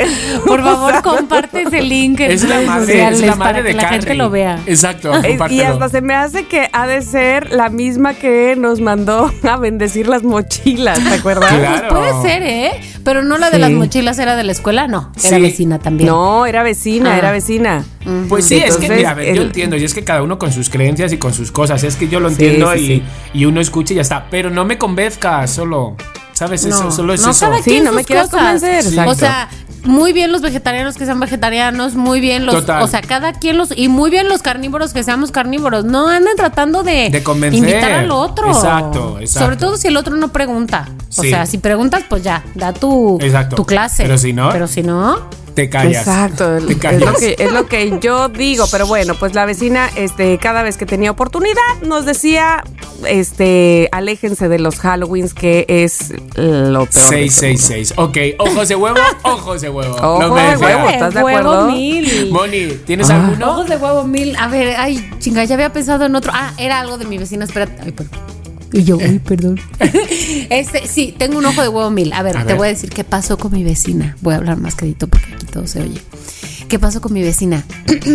por favor, comparte ese link en Es la madre, sociales es la madre para de que la gente lo vea. Exacto, es- y compártelo. hasta se me hace que ha de ser la misma que nos mandó a bendecir las mochilas, ¿te acuerdas? Claro. Puede ser, ¿eh? Pero no la de Sí. las mochilas era de la escuela, no. Era Sí. Vecina también. No, era vecina, Ah. era vecina. Pues sí, es que, Entonces, mira, a ver, yo entiendo, y es que cada uno con sus creencias y con sus cosas, es que yo lo Sí, entiendo sí, y, sí. y uno escucha y ya está, pero no me convenzca solo, ¿sabes? Eso, No, solo es no, eso. cada Sí, no me quieras convencer, Sí. exacto. O sea, muy bien los vegetarianos que sean vegetarianos, muy bien los, Total. o sea, cada quien los y muy bien los carnívoros que seamos carnívoros. No anden tratando de, De convencer. invitar al otro. Exacto, exacto. Sobre todo si el otro no pregunta. O Sí. sea, si preguntas, pues ya, da tu, Exacto. tu clase. Pero si no- Pero si no, Te callas. Exacto, Te es callas. lo, que, es lo que yo digo, pero bueno, pues la vecina, este, cada vez que tenía oportunidad, nos decía, este, aléjense de los Halloweens, que es lo peor. de todo. 666. Ok, ojos de huevo, ojos de huevo. Ojo no me de huevo. ¿estás de huevo acuerdo? mil. Moni, ¿tienes Ah. alguno? Ojos de huevo mil. A ver, ay, chinga, ya había pensado en otro. Ah, era algo de mi vecina, espérate. Ay, perdón. Y yo, uy, perdón. este, sí, tengo un ojo de huevo mil. A ver, A te ver. voy a decir qué pasó con mi vecina. Voy a hablar más quedito porque aquí todo se oye. ¿Qué pasó con mi vecina?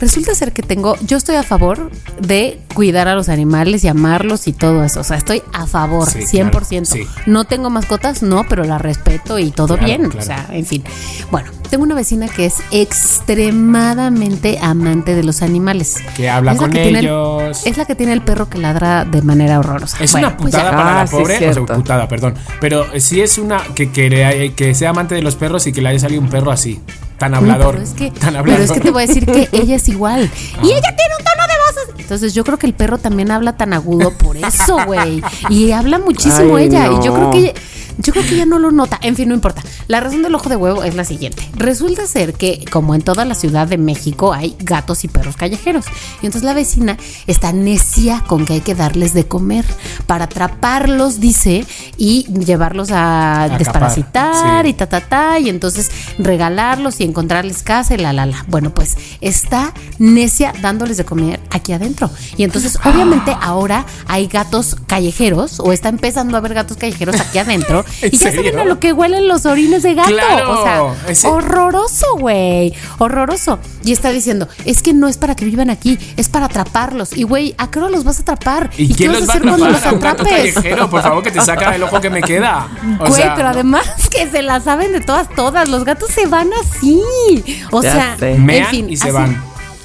Resulta ser que tengo, yo estoy a favor de cuidar a los animales y amarlos y todo eso. O sea, estoy a favor, Sí, 100%. claro, sí. No tengo mascotas, no, pero la respeto y todo Claro, bien. O sea, en fin. Bueno, tengo una vecina que es extremadamente amante de los animales. Que habla Es con que tiene el- ellos. es la que tiene el perro que ladra de manera horrorosa. Es Bueno, una pues putada para Ah, la sí, pobre, o sea, putada, perdón. Pero sí es una que, que, le- que sea amante de los perros y que le haya salido un perro así, tan hablador. pero, es que, tan pero es que te voy a decir que ella es igual. Ah. Y ella tiene un tono de voces. Entonces yo creo que el perro también habla tan agudo por eso, güey. Y habla muchísimo Ay, ella. no. Y yo creo que ella- yo creo que ella no lo nota. En fin, no importa. La razón del ojo de huevo es la siguiente. Resulta ser que, como en toda la Ciudad de México, hay gatos y perros callejeros. Y entonces la vecina está necia con que hay que darles de comer para atraparlos, dice, y llevarlos a Acapar, desparasitar sí. y ta, ta, ta, y entonces regalarlos y encontrarles casa y la, la, la. Bueno, pues está necia dándoles de comer aquí adentro. Y entonces, obviamente, ahora hay gatos callejeros, o está empezando a haber gatos callejeros aquí adentro, ¿En y ya serio? saben a lo que huelen los orines de gato. Claro, o sea, ese- horroroso, güey. Horroroso. Y está diciendo, es que no es para que vivan aquí, es para atraparlos. Y, güey, ¿a qué hora los vas a atrapar? ¿Y, qué quién vas los va a hacer cuando atrapar? los atrapes? callejero, por favor, que te saca el ojo que me queda. O Güey, sea, pero además que se la saben de todas, todas. Los gatos se van así. O Ya sea, sé. en Mean fin, y se van.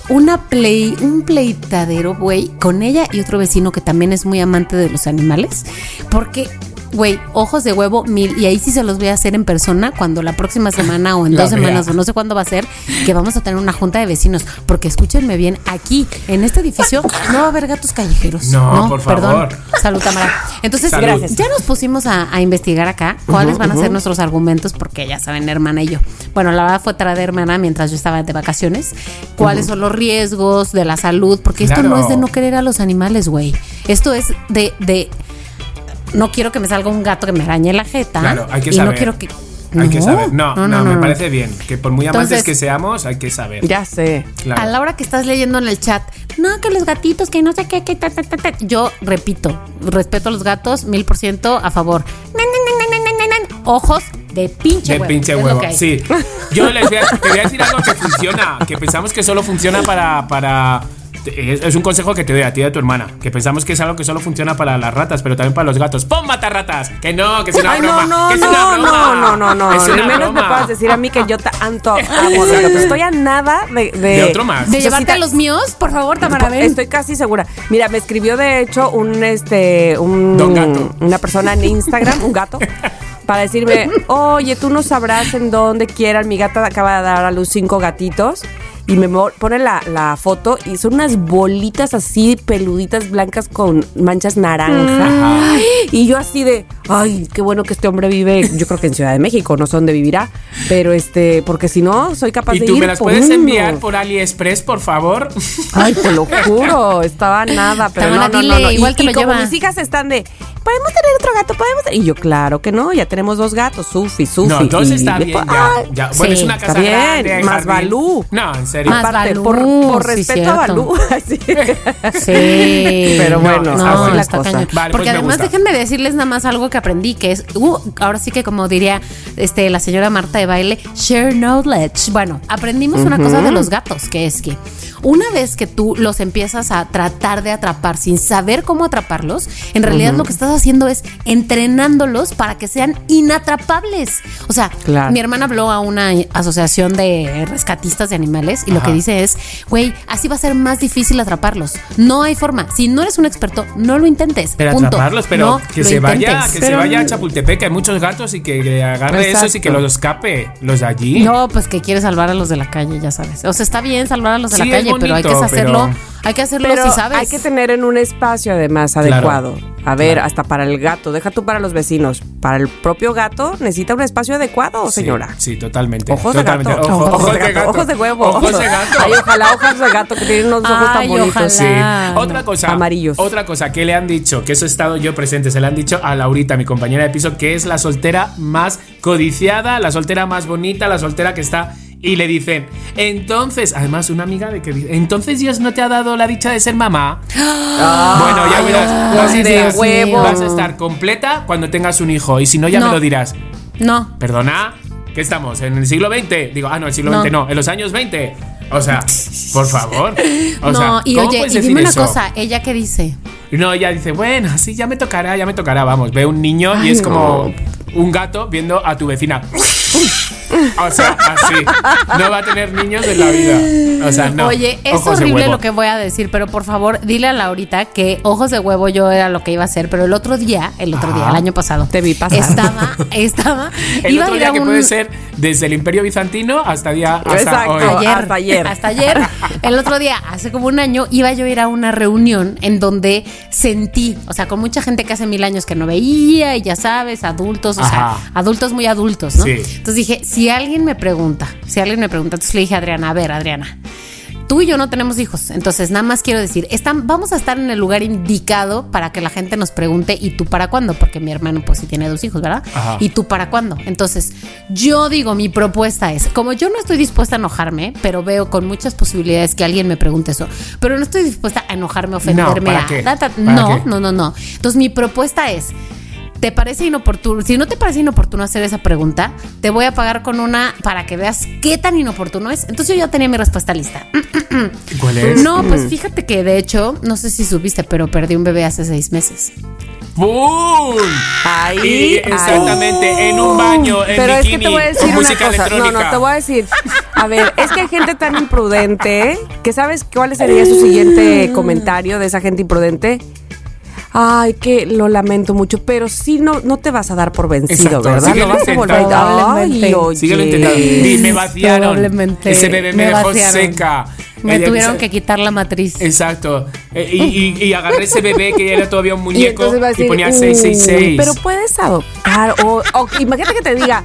Una play, un pleitadero, güey, con ella y otro vecino que también es muy amante de los animales. Porque, güey, ojos de huevo mil. Y ahí sí se los voy a hacer en persona cuando la próxima semana o en La dos semanas vea. o no sé cuándo va a ser, que vamos a tener una junta de vecinos. Porque escúchenme bien, aquí, en este edificio, no va a haber gatos callejeros. No, por Perdón. favor. Salud, Tamara. Entonces, Salud. gracias. Ya nos pusimos a, a investigar acá cuáles van a ser nuestros argumentos, porque ya saben, hermana y yo. Bueno, la verdad fue traer hermana mientras yo estaba de vacaciones. ¿Cuáles son los riesgos de la salud? Porque esto no es de no querer a los animales, güey. Esto es de, de. No quiero que me salga un gato que me arañe la jeta. Claro, hay que y saber. no quiero que. Hay que saber. No, no, me no. parece bien. Que por muy amantes Entonces- que seamos, hay que saber. Ya sé. Claro. A la hora que estás leyendo en el chat, no, que los gatitos, que no sé qué, que ta, ta, ta, ta". Yo repito, respeto a los gatos, mil por ciento a favor. Nan, nan, nan, nan, nan, nan, nan. Ojos de pinche De huevo. pinche huevo. que hay. Sí. Yo les voy a, te voy a decir algo que funciona. Que pensamos que solo funciona para. para es, es un consejo que te doy a ti y a tu hermana. Que pensamos que es algo que solo funciona para las ratas, pero también para los gatos. ¡Pon matar ratas! Que no, que es una Ay, broma. no, no, que es no, una broma. no, no, no, no. Es Ni una menos me broma. puedas decir a mí que yo tanto amo los gatos. Estoy a nada de... De, De otro más. De llevarte te- a los míos, por favor, Tamara, ven. Estoy casi segura. Mira, me escribió de hecho un este un Don Gato. una persona en Instagram, un gato, para decirme, oye, tú no sabrás en dónde quieran. Mi gata acaba de dar a luz cinco gatitos. Y me pone la, la foto y son unas bolitas así peluditas blancas con manchas naranja. Y yo así de, ay, qué bueno que este hombre vive, yo creo que en Ciudad de México, no sé dónde vivirá, pero este, porque si no, soy capaz ¿Y de tú ir me las puedes uno. enviar por AliExpress, por favor? Ay, te lo juro, estaba nada, pero no, no, no, no. igual y, te y como lleva. mis hijas están de, podemos tener otro gato, podemos. Y yo, claro que no, ya tenemos dos gatos, Sufi, Sufi. No, dos y- está bien. Ya, Ay, ya. Bueno, sí, es una está casa bien, grande. más. Balú. No, en serio. Más Aparte, Balú, por, por sí, respeto a Balú. sí. Sí. Pero No, bueno, así bueno. la cosa. Vale, Porque pues además déjenme decirles nada más algo que aprendí, que es, uh, ahora sí que como diría este, la señora Marta de baile, share knowledge. Bueno, aprendimos una cosa de los gatos, que es que una vez que tú los empiezas a tratar de atrapar sin saber cómo atraparlos, en realidad lo que estás haciendo es entrenándolos para que sean inatrapables. O sea, Claro. mi hermana habló a una asociación de rescatistas de animales y lo que dice es, güey, así va a ser más difícil atraparlos. No hay forma. Si no eres un experto, no lo intentes. Pero Punto. atraparlos, pero No que se vaya, que se vaya a Chapultepec, que hay muchos gatos y que, que agarre Exacto. esos y que los escape, los de allí. No, pues que quiere salvar a los de la calle, ya sabes. O sea, está bien salvar a los de Sí, la pero hay que hacerlo, pero- hay que hacerlo Pero si sabes. hay que tener en un espacio además Claro. adecuado. A ver, Claro. hasta para el gato, deja tú para los vecinos. Para el propio gato necesita un espacio adecuado, señora. Sí, totalmente. Ojos de totalmente. gato. Ojo- ojos, de gato. Ojos de huevo. Ojos de gato. Ay, ojalá ojos de gato que tienen unos ojos Ay, tan bonitos. ojalá. Sí. Otra cosa. Amarillos. Otra cosa que le han dicho, que eso he estado yo presente, se le han dicho a Laurita, mi compañera de piso, que es la soltera más codiciada, la soltera más bonita, la soltera que está. Y le dicen, entonces, además, una amiga de que dice, entonces Dios no te ha dado la dicha de ser mamá. bueno, ya verás, vas a, estar, huevo. vas a estar completa cuando tengas un hijo. Y si no, ya No. me lo dirás. No. Perdona, ¿qué estamos? ¿En el siglo XX? Digo, ah, no, el siglo No. XX no, en los años 20. O sea, por favor. O no, sea, y ¿cómo oye, y dime una eso? cosa, ¿ella qué dice? No, ella dice, bueno, sí, ya me tocará, ya me tocará, vamos. Ve un niño y es no. como un gato viendo a tu vecina. O sea, así. No va a tener niños en la vida. O sea, no. Oye, es Ojos horrible lo que voy a decir, pero por favor, dile a Laurita que ojos de huevo yo era lo que iba a hacer, pero el otro día, el otro día, el año pasado, Te vi pasar. Estaba, estaba, El iba otro día a que un- puede ser desde el Imperio Bizantino hasta día hasta Exacto. hoy. ayer, hasta ayer. Hasta ayer. El otro día, hace como un año, iba yo a ir a una reunión en donde sentí, o sea, con mucha gente que hace mil años que no veía, y ya sabes, adultos, o sea, adultos muy adultos, ¿no? Sí. Entonces dije, si alguien me pregunta, si alguien me pregunta, entonces le dije a Adriana, a ver, Adriana. Tú y yo no tenemos hijos, entonces nada más quiero decir, están, vamos a estar en el lugar indicado para que la gente nos pregunte, ¿y tú para cuándo? Porque mi hermano pues sí tiene dos hijos, ¿verdad? Ajá. ¿Y tú para cuándo? Entonces, yo digo, mi propuesta es, como yo no estoy dispuesta a enojarme, pero veo con muchas posibilidades que alguien me pregunte eso, pero no estoy dispuesta a enojarme, ofenderme, ¿para a... qué? ta, ta- ¿Para no, qué? no, no, no. Entonces, mi propuesta es... ¿Te parece inoportuno? Si no te parece inoportuno hacer esa pregunta, te voy a pagar con una para que veas qué tan inoportuno es. Entonces yo ya tenía mi respuesta lista. ¿Cuál es? No, pues fíjate que de hecho, no sé si supiste, pero perdí un bebé hace seis meses. ¡Pum! Ahí, Y exactamente, en un baño, en Pero es que te voy a decir una cosa. No, no, te voy a decir. A ver, es que hay gente tan imprudente que sabes cuál sería su siguiente comentario de esa gente imprudente. Ay, que lo lamento mucho, pero sí no, no te vas a dar por vencido, Exacto, ¿verdad? síguelo Lo vas a volver. Ay. Síguelo intentando. Me vaciaron. Ese bebé me, me dejó vaciaron. seca. Me Ella- tuvieron que quitar la matriz. Exacto. Eh, y, y- y agarré ese bebé que era todavía un Y muñeco y, decir, ponía "Uy, 666. Pero puedes adoptar. O, o imagínate que te diga,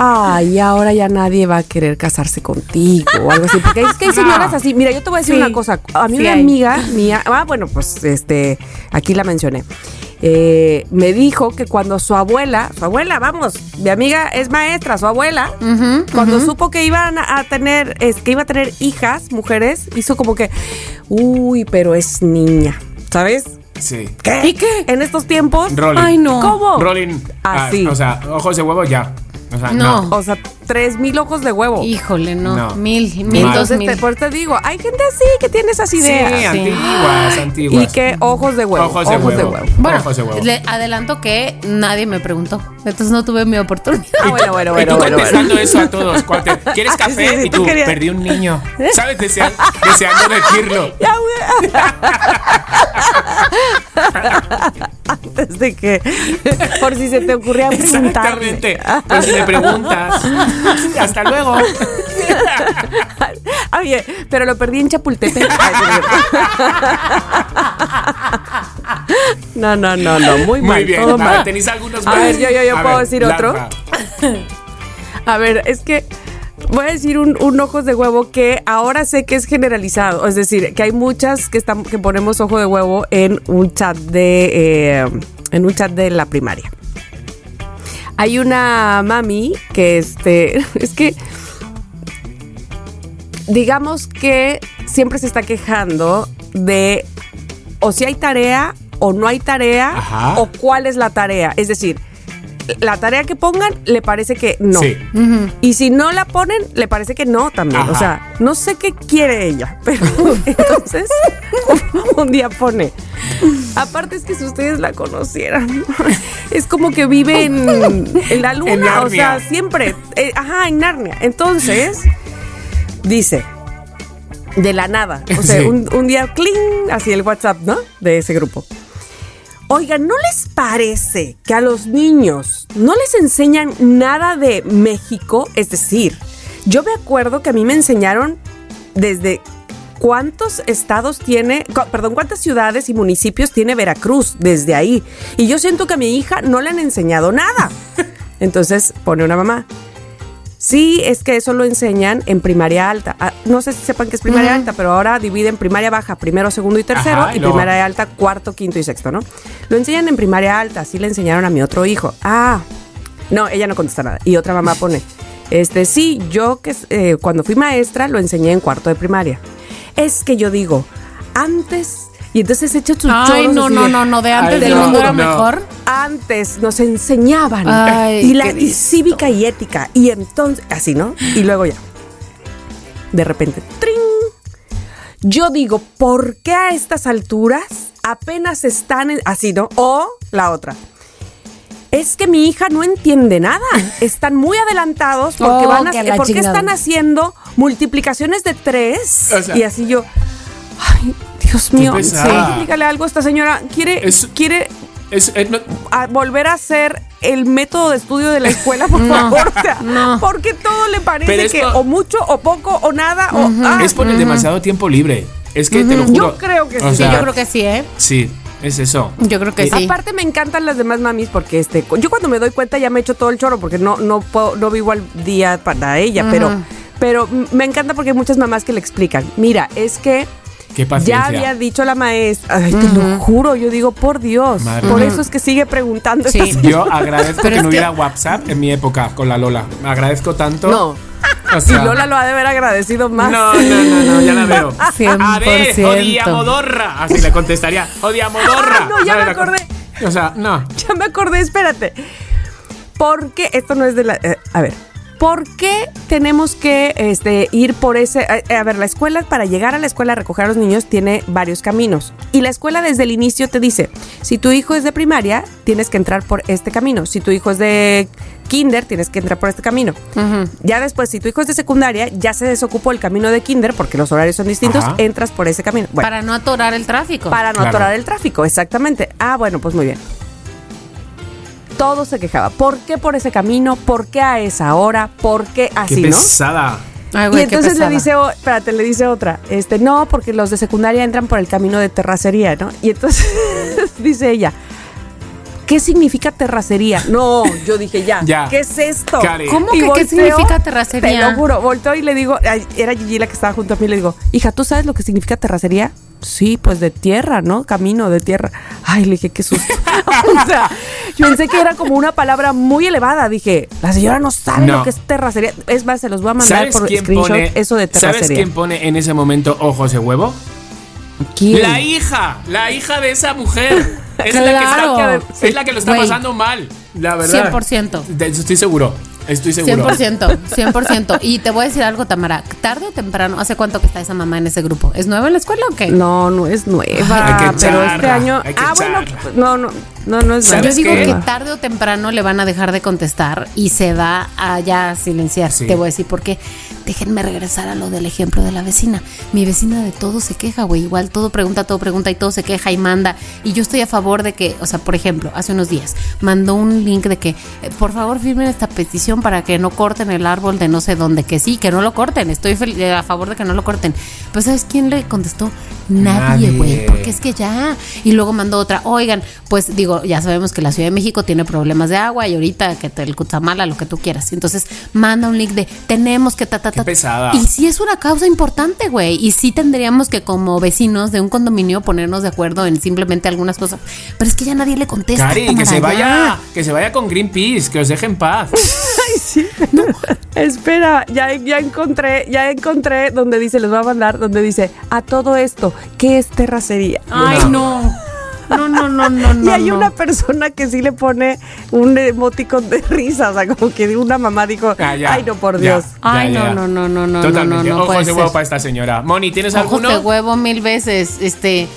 ay, ahora ya nadie va a querer casarse contigo o algo así. Porque es que hay señoras así. Mira, yo te voy a decir Sí. una cosa. A mí Sí una hay. amiga mía, ah, bueno, pues este, aquí la mencioné. eh, me dijo que cuando su abuela, su abuela, vamos, mi amiga es maestra, su abuela, cuando supo que iban a tener, es, que iba a tener hijas, mujeres, hizo como que, uy, pero es niña, ¿sabes? Sí. ¿Qué? ¿Y qué? En estos tiempos. Rolling. Ay, no. ¿Cómo? Rolling. ah, Así. o sea, ojos de huevo ya. O sea, No. no. O sea, tres mil ojos de huevo. Híjole, no. No. Mil, mil, Mal. dos Entonces, mil. te, por eso te digo, hay gente así que tiene esas Sí, ideas. antiguas, antiguas. y que ojos de huevo. Ojos de huevo. Bueno, Ojos de huevo. le adelanto que nadie me preguntó. Entonces no tuve mi oportunidad. Ah, bueno, bueno, y bueno, tú bueno. contestando bueno. eso a todos. ¿Quieres café? Sí, sí, y tú tú, querías- perdí un niño. ¿Sabes? Desea- deseando decirlo. Ya, güey. Antes de que, por si se te ocurría preguntarme. Exactamente. Pues si me preguntas. Hasta luego. Oye, pero lo perdí en Chapultepec. No, no, no, no, muy mal. Muy bien. todo A ver, mal. ¿Tenéis algunos A más? ver, yo- yo- yo A puedo decir otro. A ver, es que voy a decir un, un ojos de huevo que ahora sé que es generalizado. Es decir, que hay muchas que están, que ponemos ojo de huevo en un chat de, eh, en un chat de la primaria. Hay una mami que este, es que digamos que siempre se está quejando de o si hay tarea o no hay tarea Ajá. o cuál es la tarea. Es decir, la tarea que pongan le parece que no. Sí. Y si no la ponen, le parece que no también. Ajá. O sea, no sé qué quiere ella, pero entonces un día pone. Aparte es que si ustedes la conocieran, es como que vive en, en la luna, En o sea, siempre, eh, ajá, en Narnia. Entonces, dice, de la nada, o sea, Sí. un, un día, cling, así el WhatsApp, ¿no? De ese grupo. Oigan, ¿no les parece que a los niños no les enseñan nada de México? Es decir, yo me acuerdo que a mí me enseñaron desde cuántos estados tiene, perdón, cuántas ciudades y municipios tiene Veracruz desde ahí. Y yo siento que a mi hija no le han enseñado nada. Entonces pone una mamá. Sí, es que eso lo enseñan en primaria alta. Ah, no sé si sepan que es primaria alta, pero ahora dividen primaria baja, primero, segundo y tercero, Ajá, y y luego- primaria alta, cuarto, quinto y sexto, ¿no? Lo enseñan en primaria alta, así le enseñaron a mi otro hijo. Ah, no, ella no contesta nada. Y otra mamá pone, este, sí, yo que eh, cuando fui maestra lo enseñé en cuarto de primaria. Es que yo digo, antes, y entonces echa sus Ay, choros no, no, no, no, de antes del mundo era no. mejor. antes nos enseñaban Ay, y la y cívica y ética y entonces así no y luego ya de repente ¡trin! yo digo por qué a estas alturas apenas están en- así no o la otra es que mi hija no entiende nada. Están muy adelantados porque Oh, van a porque chingada. están haciendo multiplicaciones de tres O sea- y así yo. Ay, Dios mío. Sí, dígale algo a esta señora. Quiere, Es- quiere Es- eh, no- a volver a hacer el método de estudio de la escuela, por favor. O sea, no. Porque todo le parece que o mucho o poco o nada o ah, es por el demasiado tiempo libre. Es que te lo juro. Yo creo que O sí. Sí, sea, yo creo que sí, ¿eh? Sí, es eso. Yo creo que Eh, sí. Aparte me encantan las demás mamis porque este yo cuando me doy cuenta ya me echo todo el choro porque no no puedo, no vivo al día para ella, pero pero me encanta porque hay muchas mamás que le explican. Mira, es que Qué ya paciencia. había dicho la maestra, ay, te lo juro, yo digo, por Dios, Madre por eso es que sigue preguntando. Sí. estas- Yo agradezco Pero que no que- hubiera WhatsApp en mi época con la Lola. Me agradezco tanto. No. O Y Lola lo ha de haber agradecido más. No, no, no, no, ya la veo. 100%. A ver, odia modorra. Así le contestaría. Odia modorra. Ah, no, ya ¿Sabes me acordé. O sea, no. Ya me acordé, espérate. Porque esto no es de la. eh, a ver. ¿Por qué tenemos que este, ir por ese... A, a ver, la escuela, para llegar a la escuela a recoger a los niños, tiene varios caminos. Y la escuela desde el inicio te dice, si tu hijo es de primaria, tienes que entrar por este camino. Si tu hijo es de kinder, tienes que entrar por este camino. Ya después, si tu hijo es de secundaria, ya se desocupó el camino de kinder, porque los horarios son distintos, Ajá. entras por ese camino. Bueno, Para no atorar el tráfico. para no Claro. atorar el tráfico, exactamente. Ah, bueno, pues muy bien. Todo se quejaba. ¿Por qué por ese camino? ¿Por qué a esa hora? ¿Por qué Qué así, no? pesada. Ay, Y güey, qué entonces le dice, o- espérate, le dice otra, este, no, porque los de secundaria entran por el camino de terracería, ¿no? Y entonces dice ella, ¿qué significa terracería? No, yo dije, ya, Ya. ¿qué es esto? ¿Cómo Y que qué significa terracería? Te lo juro, volteo y le digo, ay, era Gigi la que estaba junto a mí, le digo, hija, ¿tú sabes lo que significa terracería? Sí, pues de tierra, ¿no? Camino de tierra. Ay, le dije, qué susto. o sea, yo pensé que era como una palabra muy elevada. Dije, la señora no sabe No. lo que es terracería. Es más, se los voy a mandar ¿Sabes por screenshot pone? eso de ¿Sabes terracería. quién pone en ese momento ojos de huevo? ¿Quién? La hija, la hija de esa mujer. Es, la, que está, es la que lo está pasando mal, la verdad. 100%. De eso estoy seguro. Estoy seguro. 100%, 100%. Y te voy a decir algo, Tamara. Tarde o temprano, ¿hace cuánto que está esa mamá en ese grupo? ¿Es nueva en la escuela o qué? No, no es nueva. Hay que pero este año. hay que ah, bueno, no, no, no, no es nueva. Yo ¿Sabes digo qué? que tarde o temprano le van a dejar de contestar y se va a ya silenciar. Sí. Te voy a decir por qué. Déjenme regresar a lo del ejemplo de la vecina. Mi vecina de todo se queja, güey. Igual todo pregunta, todo pregunta y todo se queja y manda. Y yo estoy a favor de que, o sea, por ejemplo, hace unos días mandó un link de que, eh, por favor, firmen esta petición para que no corten el árbol de no sé dónde. Que sí, que no lo corten. Estoy eh, a favor de que no lo corten. Pues, ¿sabes quién le contestó? Nadie, güey. Porque es que ya. Y luego mandó otra. Oigan, pues digo, ya sabemos que la Ciudad de México tiene problemas de agua y ahorita que te, el Cutzamala, lo que tú quieras. Entonces manda un link de tenemos que ta ta ta Qué pesada. Y sí es una causa importante, güey. Y sí tendríamos que, como vecinos de un condominio, ponernos de acuerdo en simplemente algunas cosas. Pero es que ya nadie le contesta. Cari, que se ya. vaya, que se vaya con Greenpeace, que os deje en paz. Ay, sí. Espera, ya, ya encontré, ya encontré donde dice, les voy a mandar, donde dice, a todo esto, ¿qué es terracería? Ay, no. No, no, no, no, no. y hay no. una persona que sí le pone un emoticon de risa, o sea, como que una mamá dijo, Ah, ya, ay no, por ya, Dios. ya, Ay, ya. no, no, no, no, no, Totalmente. no, no, no Ojos puede de huevo ser. para esta señora. Moni, ¿tienes Ojos alguno? de huevo mil veces. Este.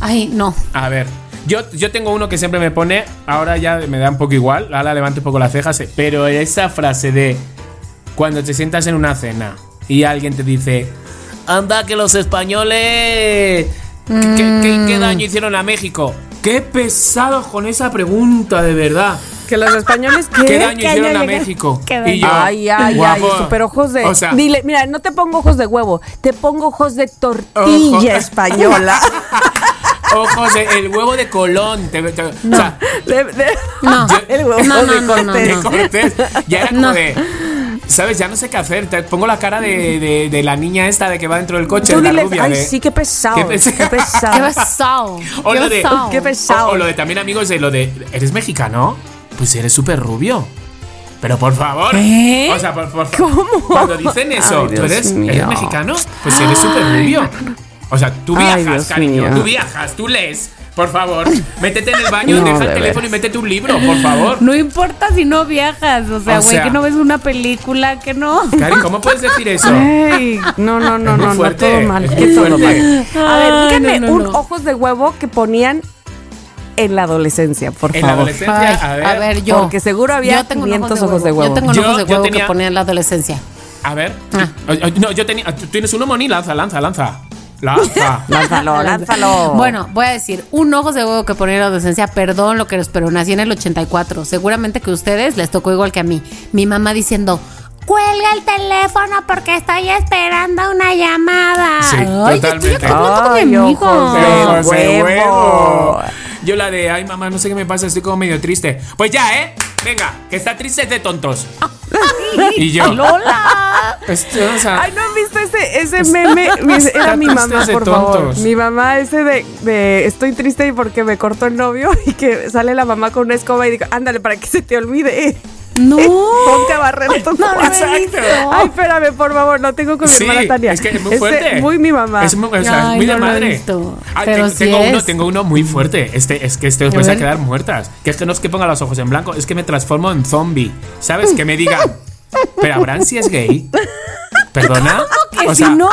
Ay, no. A ver, yo, yo tengo uno que siempre me pone, ahora ya me da un poco igual, ahora levanto un poco las cejas, eh, pero esa frase de cuando te sientas en una cena y alguien te dice, anda que los españoles, ¿qué, qué- qué- qué daño hicieron a México? Qué pesados con esa pregunta, de verdad. Que los españoles ¿qué? ¿Qué daño hicieron a México? Qué Y daño. yo, Ay, ay, guapo. ay, super ojos de. O sea, Dile, mira, no te pongo ojos de huevo, te pongo ojos de tortilla Ojo. española. ojos de, el huevo de Colón. te- te- O sea, De- de- No. el huevo No, no, de no, no, Cortés. de no. Cortés. Ya era como No. de. ¿Sabes? Ya no sé qué hacer. Te pongo la cara de, de- de la niña esta de que va dentro del coche, Tú la dile, rubia. ay, de- sí, qué pesado. Qué Qué pesado. Qué pesado. O lo de-. Qué pesado. O, o lo de también, amigos, de lo de. ¿Eres mexicano? Pues eres súper rubio. Pero por favor. ¿Qué? O sea, por, por ¿Cómo? Cuando dicen eso, Ay, ¿tú eres, eres mexicano? Pues eres súper rubio. O sea, tú viajas, cariño. mío. Tú viajas, tú lees. Por favor, métete en el baño, No, deja de el teléfono y métete un libro, por favor. No importa si no viajas. O sea, O güey, sea- que no ves una película, que no. Cari, ¿cómo puedes decir eso? Ey, no, no, no, no, no, todo mal. es todo mal. A ver, díganme no, no, un ojos de huevo que ponían en la adolescencia, por En la favor. adolescencia, Ay, a ver. yo. Porque seguro había yo tengo un 500 ojos de Yo huevo. tengo un Yo- ojos de yo huevo tenía- que ponía en la adolescencia. A ver. Ah. No, yo tenía. ¿Tú tienes uno, Moni? Lanza, lanza, lanza. Lanza. Lánzalo, lánzalo. Bueno, voy a decir, un ojos de huevo que ponía en la adolescencia, perdón lo que los, pero nací en el 84. Seguramente que a ustedes les tocó igual que a mí. Mi mamá diciendo, cuelga el teléfono porque estoy esperando una llamada. Sí, Ay, totalmente. Estoy con mi amigo. ojos de huevo. huevo. Yo la de, ay mamá, no sé qué me pasa, estoy como medio triste. Pues ya, ¿eh? Venga, que está triste es de tontos. y yo. Lola. Este, o sea, Ay, ¿no ese, ese meme? Mi- Era mi mamá, de por favor. Mi mamá, ese de, de estoy triste y porque me cortó el novio y que sale la mamá con una escoba y digo, ándale, para que se te olvide. No. Ponte a barrer tu No Exacto. Ay, espérame, por favor, lo tengo con mi Sí, hermana Tania. es que es muy fuerte. muy mi mamá. Es muy, o sea, Ay, muy de no lo he madre. visto. Ay, Pero tengo, sí tengo uno, tengo uno muy fuerte. Este, es que este os A vais a quedar muertas. Que es que no es que ponga los ojos en blanco, es que me transformo en zombie. ¿Sabes? Que me digan, pero Abraham si es gay. ¿Perdona? que si no?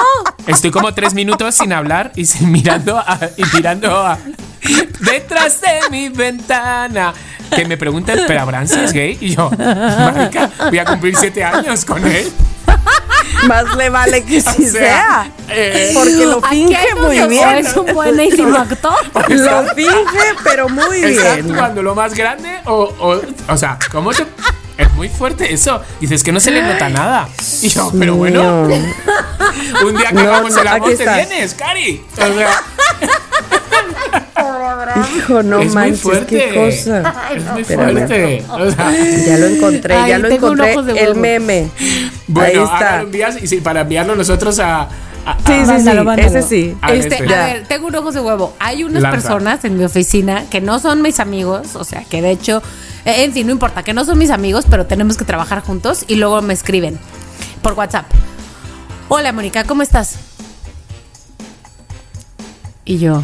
Estoy como tres minutos sin hablar y sin mirando a, y mirando a, detrás de mi ventana. Que me preguntan, pero Abraham si es gay. Y yo, marica, voy a cumplir siete años con él. Más le vale que sí O sea, sea. eh, Porque lo finge muy bien. Es un buenísimo actor. Lo finge, pero muy ¿Estás bien. jugando lo más grande o, o, o sea, ¿cómo te...? Es muy fuerte eso. Dices que no se le nota nada. Y yo, pero bueno, un día que No, hagamos no, el amor te vienes, Cari. O sea, Hijo, no es muy manches, fuerte. qué cosa. Es muy Espérame. fuerte. O sea, Ya lo encontré, Ay, ya lo tengo un encontré. ojos de El huevo. meme. bueno, Ahí está. lo envías y sí, para enviarlo nosotros a... a- a- Sí, sí, sí. Ese sí. A Este, este. a ver, tengo un ojos de huevo. Hay unas Lanza. personas en mi oficina que no son mis amigos, o sea, que de hecho, en fin, no importa, que no son mis amigos, pero tenemos que trabajar juntos y luego me escriben por WhatsApp. Hola, Mónica, ¿cómo estás? Y yo,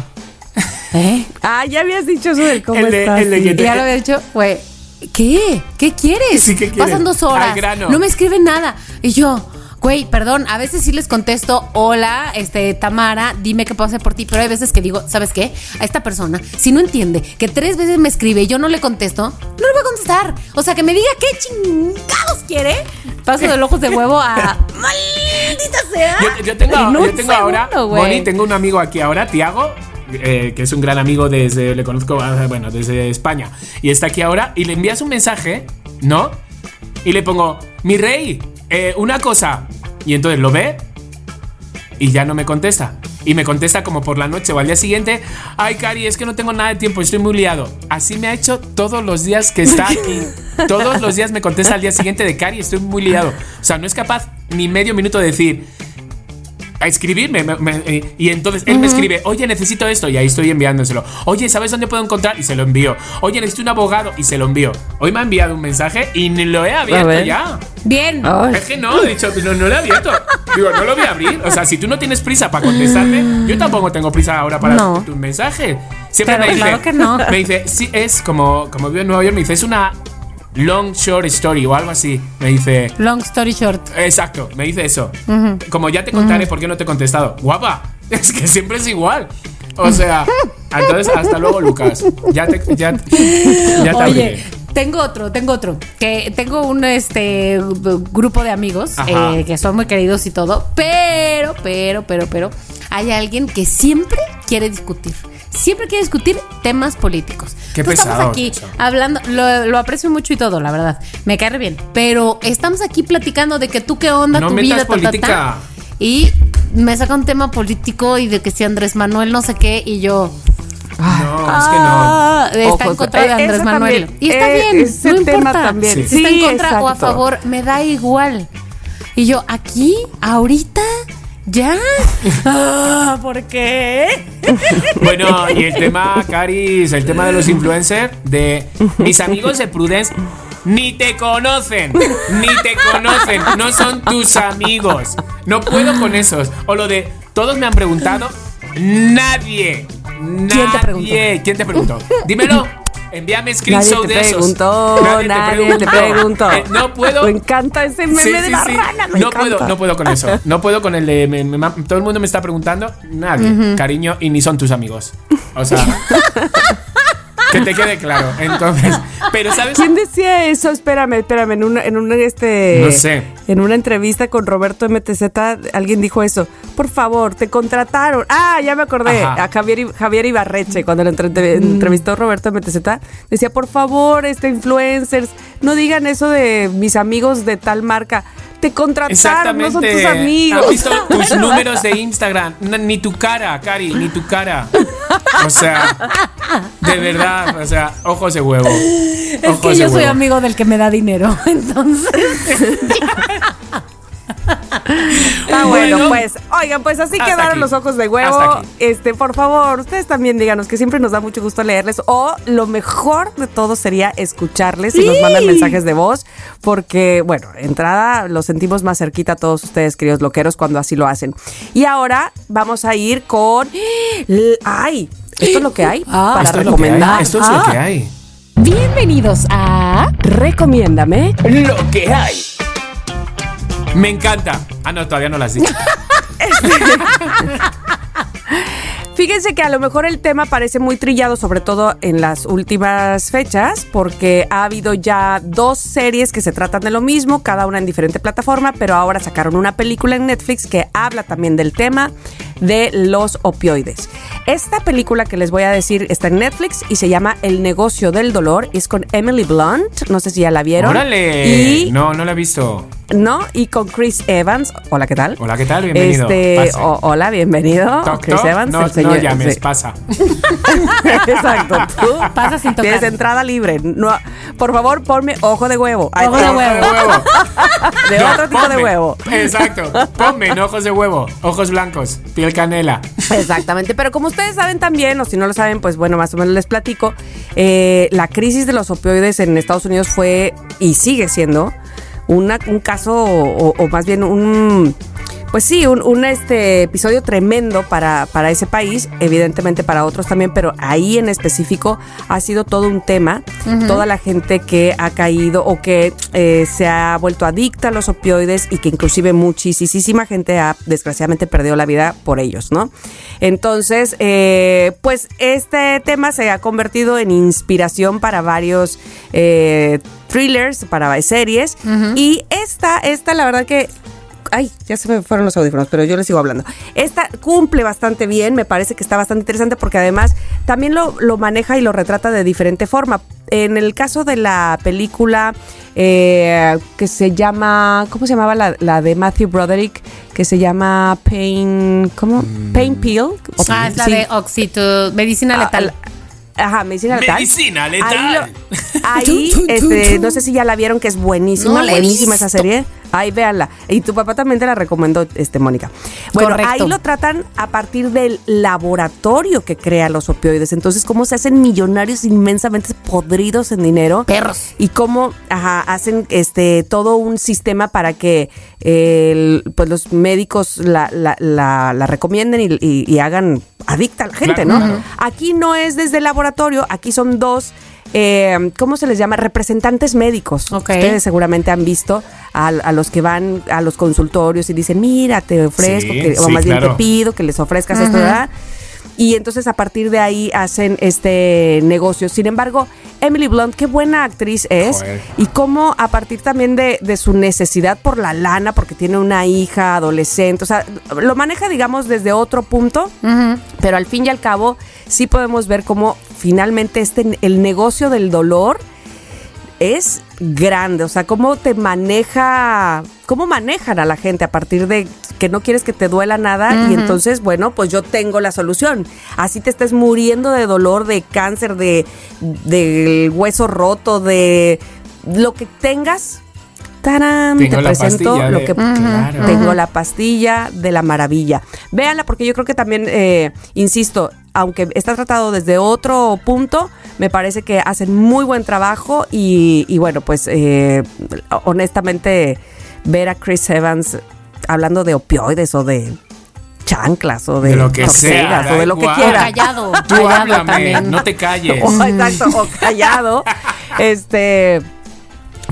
¿eh? Ah, ya habías dicho eso del cómo El de- estás. el de ya lo había dicho, güey, ¿qué? ¿Qué quieres? Sí, ¿qué quieres? Pasan dos Al horas. grano. No me escriben nada. Y yo, güey, perdón, a veces sí les contesto, hola, este, Tamara, dime qué puedo hacer por ti. Pero hay veces que digo, ¿sabes qué? A esta persona, si no entiende que tres veces me escribe y yo no le contesto, no le voy a contestar. O sea, que me diga qué chingados quiere. Paso de ojos de huevo a. ¡Maldita sea! Yo, yo tengo, En yo tengo ahora, segundo. Moni, tengo un amigo aquí ahora, Tiago, eh, que es un gran amigo desde, le conozco, ah, bueno, desde España, y está aquí ahora, y le envías un mensaje, ¿no? Y le pongo, mi rey, eh, una cosa, y entonces lo ve y ya no me contesta. Y me contesta como por la noche o al día siguiente, ay Cari, es que no tengo nada de tiempo, estoy muy liado. Así me ha hecho todos los días que está aquí. todos los días me contesta al día siguiente de Cari, estoy muy liado. O sea, no es capaz ni medio minuto de decir, a escribirme. me- me- eh, y entonces él me escribe, oye, necesito esto. Y ahí estoy enviándoselo. Oye, ¿sabes dónde puedo encontrar? Y se lo envío. Oye, necesito un abogado. Y se lo envío. Hoy me ha enviado un mensaje y ni lo he abierto ya. Bien. Es que no, he dicho, no, no lo he abierto. Digo, no lo voy a abrir. O sea, si tú no tienes prisa para contestarme, yo tampoco tengo prisa ahora para No. tu mensaje. Siempre Pero me dice, claro que no. me dice, sí, es como, como vivo en Nueva York, me dice, es una long short story o algo así. Me dice, Long story short. Exacto, me dice eso. Como ya te contaré por qué no te he contestado. Guapa, es que siempre es igual. O sea, entonces hasta luego, Lucas. Ya te, ya, ya te Oye, abriré. tengo otro, tengo otro. Que tengo un este grupo de amigos eh, que son muy queridos y todo, pero, pero, pero, pero, hay alguien que siempre quiere discutir. Siempre quiere discutir temas políticos. Qué Entonces, pesado, Estamos aquí eso. hablando, lo, lo aprecio mucho y todo, la verdad. Me cae re bien. Pero estamos aquí platicando de que tú qué onda, No tu metas vida, ta, ta, ta. política. Y me saca un tema político y de que si Andrés Manuel no sé qué, y yo. No, es que no. Ah, está en contra de eh, Andrés Manuel. también, y está eh, bien, ese no tema importa. también. Sí. Si está en Sí, contra o a favor, me da igual. Y yo, aquí, ahorita, ya. Ah, ¿Por qué? Bueno, y el tema, Caris, el tema de los influencers, de mis amigos de Prudence, ni te conocen, ni te conocen, no son tus amigos. No puedo con esos. O lo de, todos me han preguntado, nadie. ¿Quién te preguntó? Nadie. ¿Quién te preguntó? Dímelo. Envíame Nadie screenshot te de esos. preguntó, nadie te preguntó. Eh, no puedo. Me encanta ese meme Sí, de sí, la sí. rana, me no encanta. puedo, no puedo con eso. No puedo con el de me- me- me- todo el mundo me está preguntando, nadie, cariño, y ni son tus amigos. O sea, que te quede claro. Entonces, pero sabes, ¿Quién decía eso? Espérame, espérame, en una, en una, este, No sé. en una entrevista con Roberto MTZ, alguien dijo eso. Por favor, te contrataron. Ah, ya me acordé. Ajá. A Javier, Javier Ibarreche, cuando lo entre- entrevistó Roberto MTZ, decía, por favor, este influencers, no digan eso de mis amigos de tal marca. Te contrataron, no son tus amigos. ¿Has visto tus números de Instagram? Ni tu cara, Cari, ni tu cara. O sea, de verdad, o sea, ojos de huevo. Es que yo soy huevo. amigo del que me da dinero. Entonces. Ah, bueno, Bueno. pues, oigan, pues así quedaron aquí. los ojos de huevo. Este, por favor, ustedes también díganos que siempre nos da mucho gusto leerles. O lo mejor de todo sería escucharles y nos mandan mensajes de voz. Porque, bueno, entrada los sentimos más cerquita a todos ustedes, queridos loqueros, cuando así lo hacen. Y ahora vamos a ir con. ¡Ay! Esto es lo que hay Ah, para Esto es lo que hay, recomendar. Esto es lo Ah, que hay. Bienvenidos a. Recomiéndame. Lo que hay. Me encanta. Ah, no, todavía no las dicho. Fíjense que a lo mejor el tema parece muy trillado, sobre todo en las últimas fechas, porque ha habido ya dos series que se tratan de lo mismo, cada una en diferente plataforma, pero ahora sacaron una película en Netflix que habla también del tema de los opioides. Esta película que les voy a decir está en Netflix y se llama El negocio del dolor, es con Emily Blunt, no sé si ya la vieron. Órale. Y No, no la he visto. ¿no? Y con Chris Evans. Hola, ¿qué tal? Hola, ¿qué tal? Bienvenido. Este, hola, bienvenido. Toc, Chris toc. Evans, no, el señor. No llames, sí. pasa. Exacto. Tú Pasa sin tocar. Tienes entrada libre. No, por favor, ponme ojo de huevo. Ojo de huevo. De No, otro tipo de huevo. Exacto. Ponme en ojos de huevo, ojos blancos, piel canela. Exactamente, pero como ustedes saben también, o si no lo saben, pues bueno, más o menos les platico, eh, la crisis de los opioides en Estados Unidos fue y sigue siendo una- un caso, o, o más bien un, pues sí, un, un, este episodio tremendo para, para ese país, evidentemente para otros también, pero ahí en específico ha sido todo un tema, toda la gente que ha caído o que eh, se ha vuelto adicta a los opioides y que inclusive muchísima gente ha desgraciadamente perdido la vida por ellos, ¿no? Entonces, eh, pues este tema se ha convertido en inspiración para varios eh, thrillers, para series. Y esta, esta, la verdad que Ay, ya se me fueron los audífonos, pero yo les sigo hablando. Esta cumple bastante bien, me parece que está bastante interesante porque además también lo, lo maneja y lo retrata de diferente forma. en el caso de la película eh, que se llama, ¿cómo se llamaba la, la de Matthew Broderick? Que se llama Pain, ¿cómo? Pain Pill. Ah, es la Sí. de Oxito, medicina Ah, letal. Ajá, medicina letal. Medicina letal. Ahí, lo- ahí, este, no sé si ya la vieron, que es buenísima, No buenísima esa serie. Ahí véanla. Y tu papá también te la recomendó, este, Mónica. Bueno, Correcto. ahí lo tratan a partir del laboratorio que crea los opioides. Entonces, cómo se hacen millonarios inmensamente podridos en dinero. Perros. Y cómo ajá, hacen este todo un sistema para que eh, el- pues los médicos la, la, la- la recomienden y, y- y hagan adicta a la gente, Claro, ¿no? claro. Aquí no es desde el laboratorio, aquí son dos, eh, ¿cómo se les llama? Representantes médicos. Ustedes seguramente han visto a, a los que van a los consultorios y dicen, mira, te ofrezco, Sí, que- o sí, más bien te pido que les ofrezcas esto, ¿verdad? Y entonces a partir de ahí hacen este negocio. Sin embargo, Emily Blunt, qué buena actriz es. Joder. Y cómo a partir también de, de su necesidad por la lana, porque tiene una hija adolescente, o sea, lo maneja, digamos, desde otro punto, pero al fin y al cabo sí podemos ver cómo finalmente este, el negocio del dolor es grande, o sea, cómo te maneja, cómo manejan a la gente a partir de que no quieres que te duela nada y entonces, bueno, pues yo tengo la solución. Así te estés muriendo de dolor, de cáncer, de del hueso roto, de lo que tengas. ¡Tarán! Tengo te presento lo de- que Claro. tengo la pastilla de la maravilla. Véanla porque yo creo que también, eh, insisto, aunque está tratado desde otro punto, me parece que hacen muy buen trabajo y, y bueno, pues eh, honestamente ver a Chris Evans hablando de opioides o de chanclas o de, De lo que sea, o de lo que igual. O quiera. callado. Tú háblame, también. no te calles. O, exacto, o callado. este,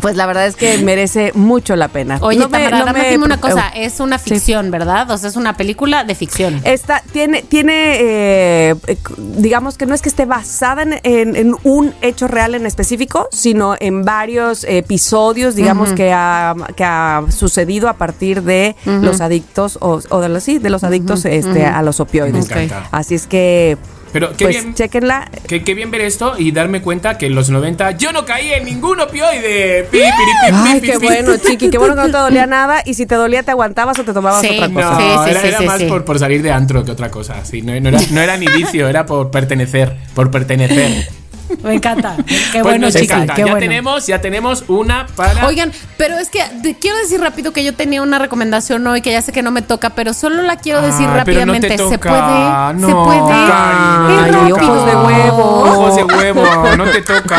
pues la verdad es que merece mucho la pena. Oye, No me- Tamara, no me- dime una cosa, eh, es una sí. ficción, ¿verdad? O sea, es una película de ficción. Esta tiene, tiene eh, eh, digamos que no es que esté basada en, en- en un hecho real en específico, sino en varios episodios, digamos, que, ha, que ha sucedido a partir de los adictos, o, o de los, sí, de los adictos este, a los opioides. Me encanta. Así es que, Pero qué pues, bien. chequenla. Qué, qué bien ver esto y darme cuenta que en los 90 yo no caí en ningún opioide. Pi, pi, pi, Ay, pi, qué pi. bueno, chiqui, qué bueno que no te dolía nada y si te dolía te aguantabas o te tomabas Sí, otra cosa. No, Sí, sí, era, sí, era sí, más sí. Por, por salir de antro que otra cosa. Sí, no, no era, no era ni vicio, era por pertenecer. Por pertenecer. Me encanta. Qué Pues bueno, nos chica, encanta. qué ya bueno. tenemos, ya tenemos una para. Oigan, pero es que te quiero decir rápido que yo tenía una recomendación hoy que ya sé que no me toca, pero solo la quiero decir Ah, pero no te rápidamente. ¿Se toca. puede? ¿Se No, puede? No ¡Qué te Ay, toca. ojos de huevo. Ojos de huevo, no te toca.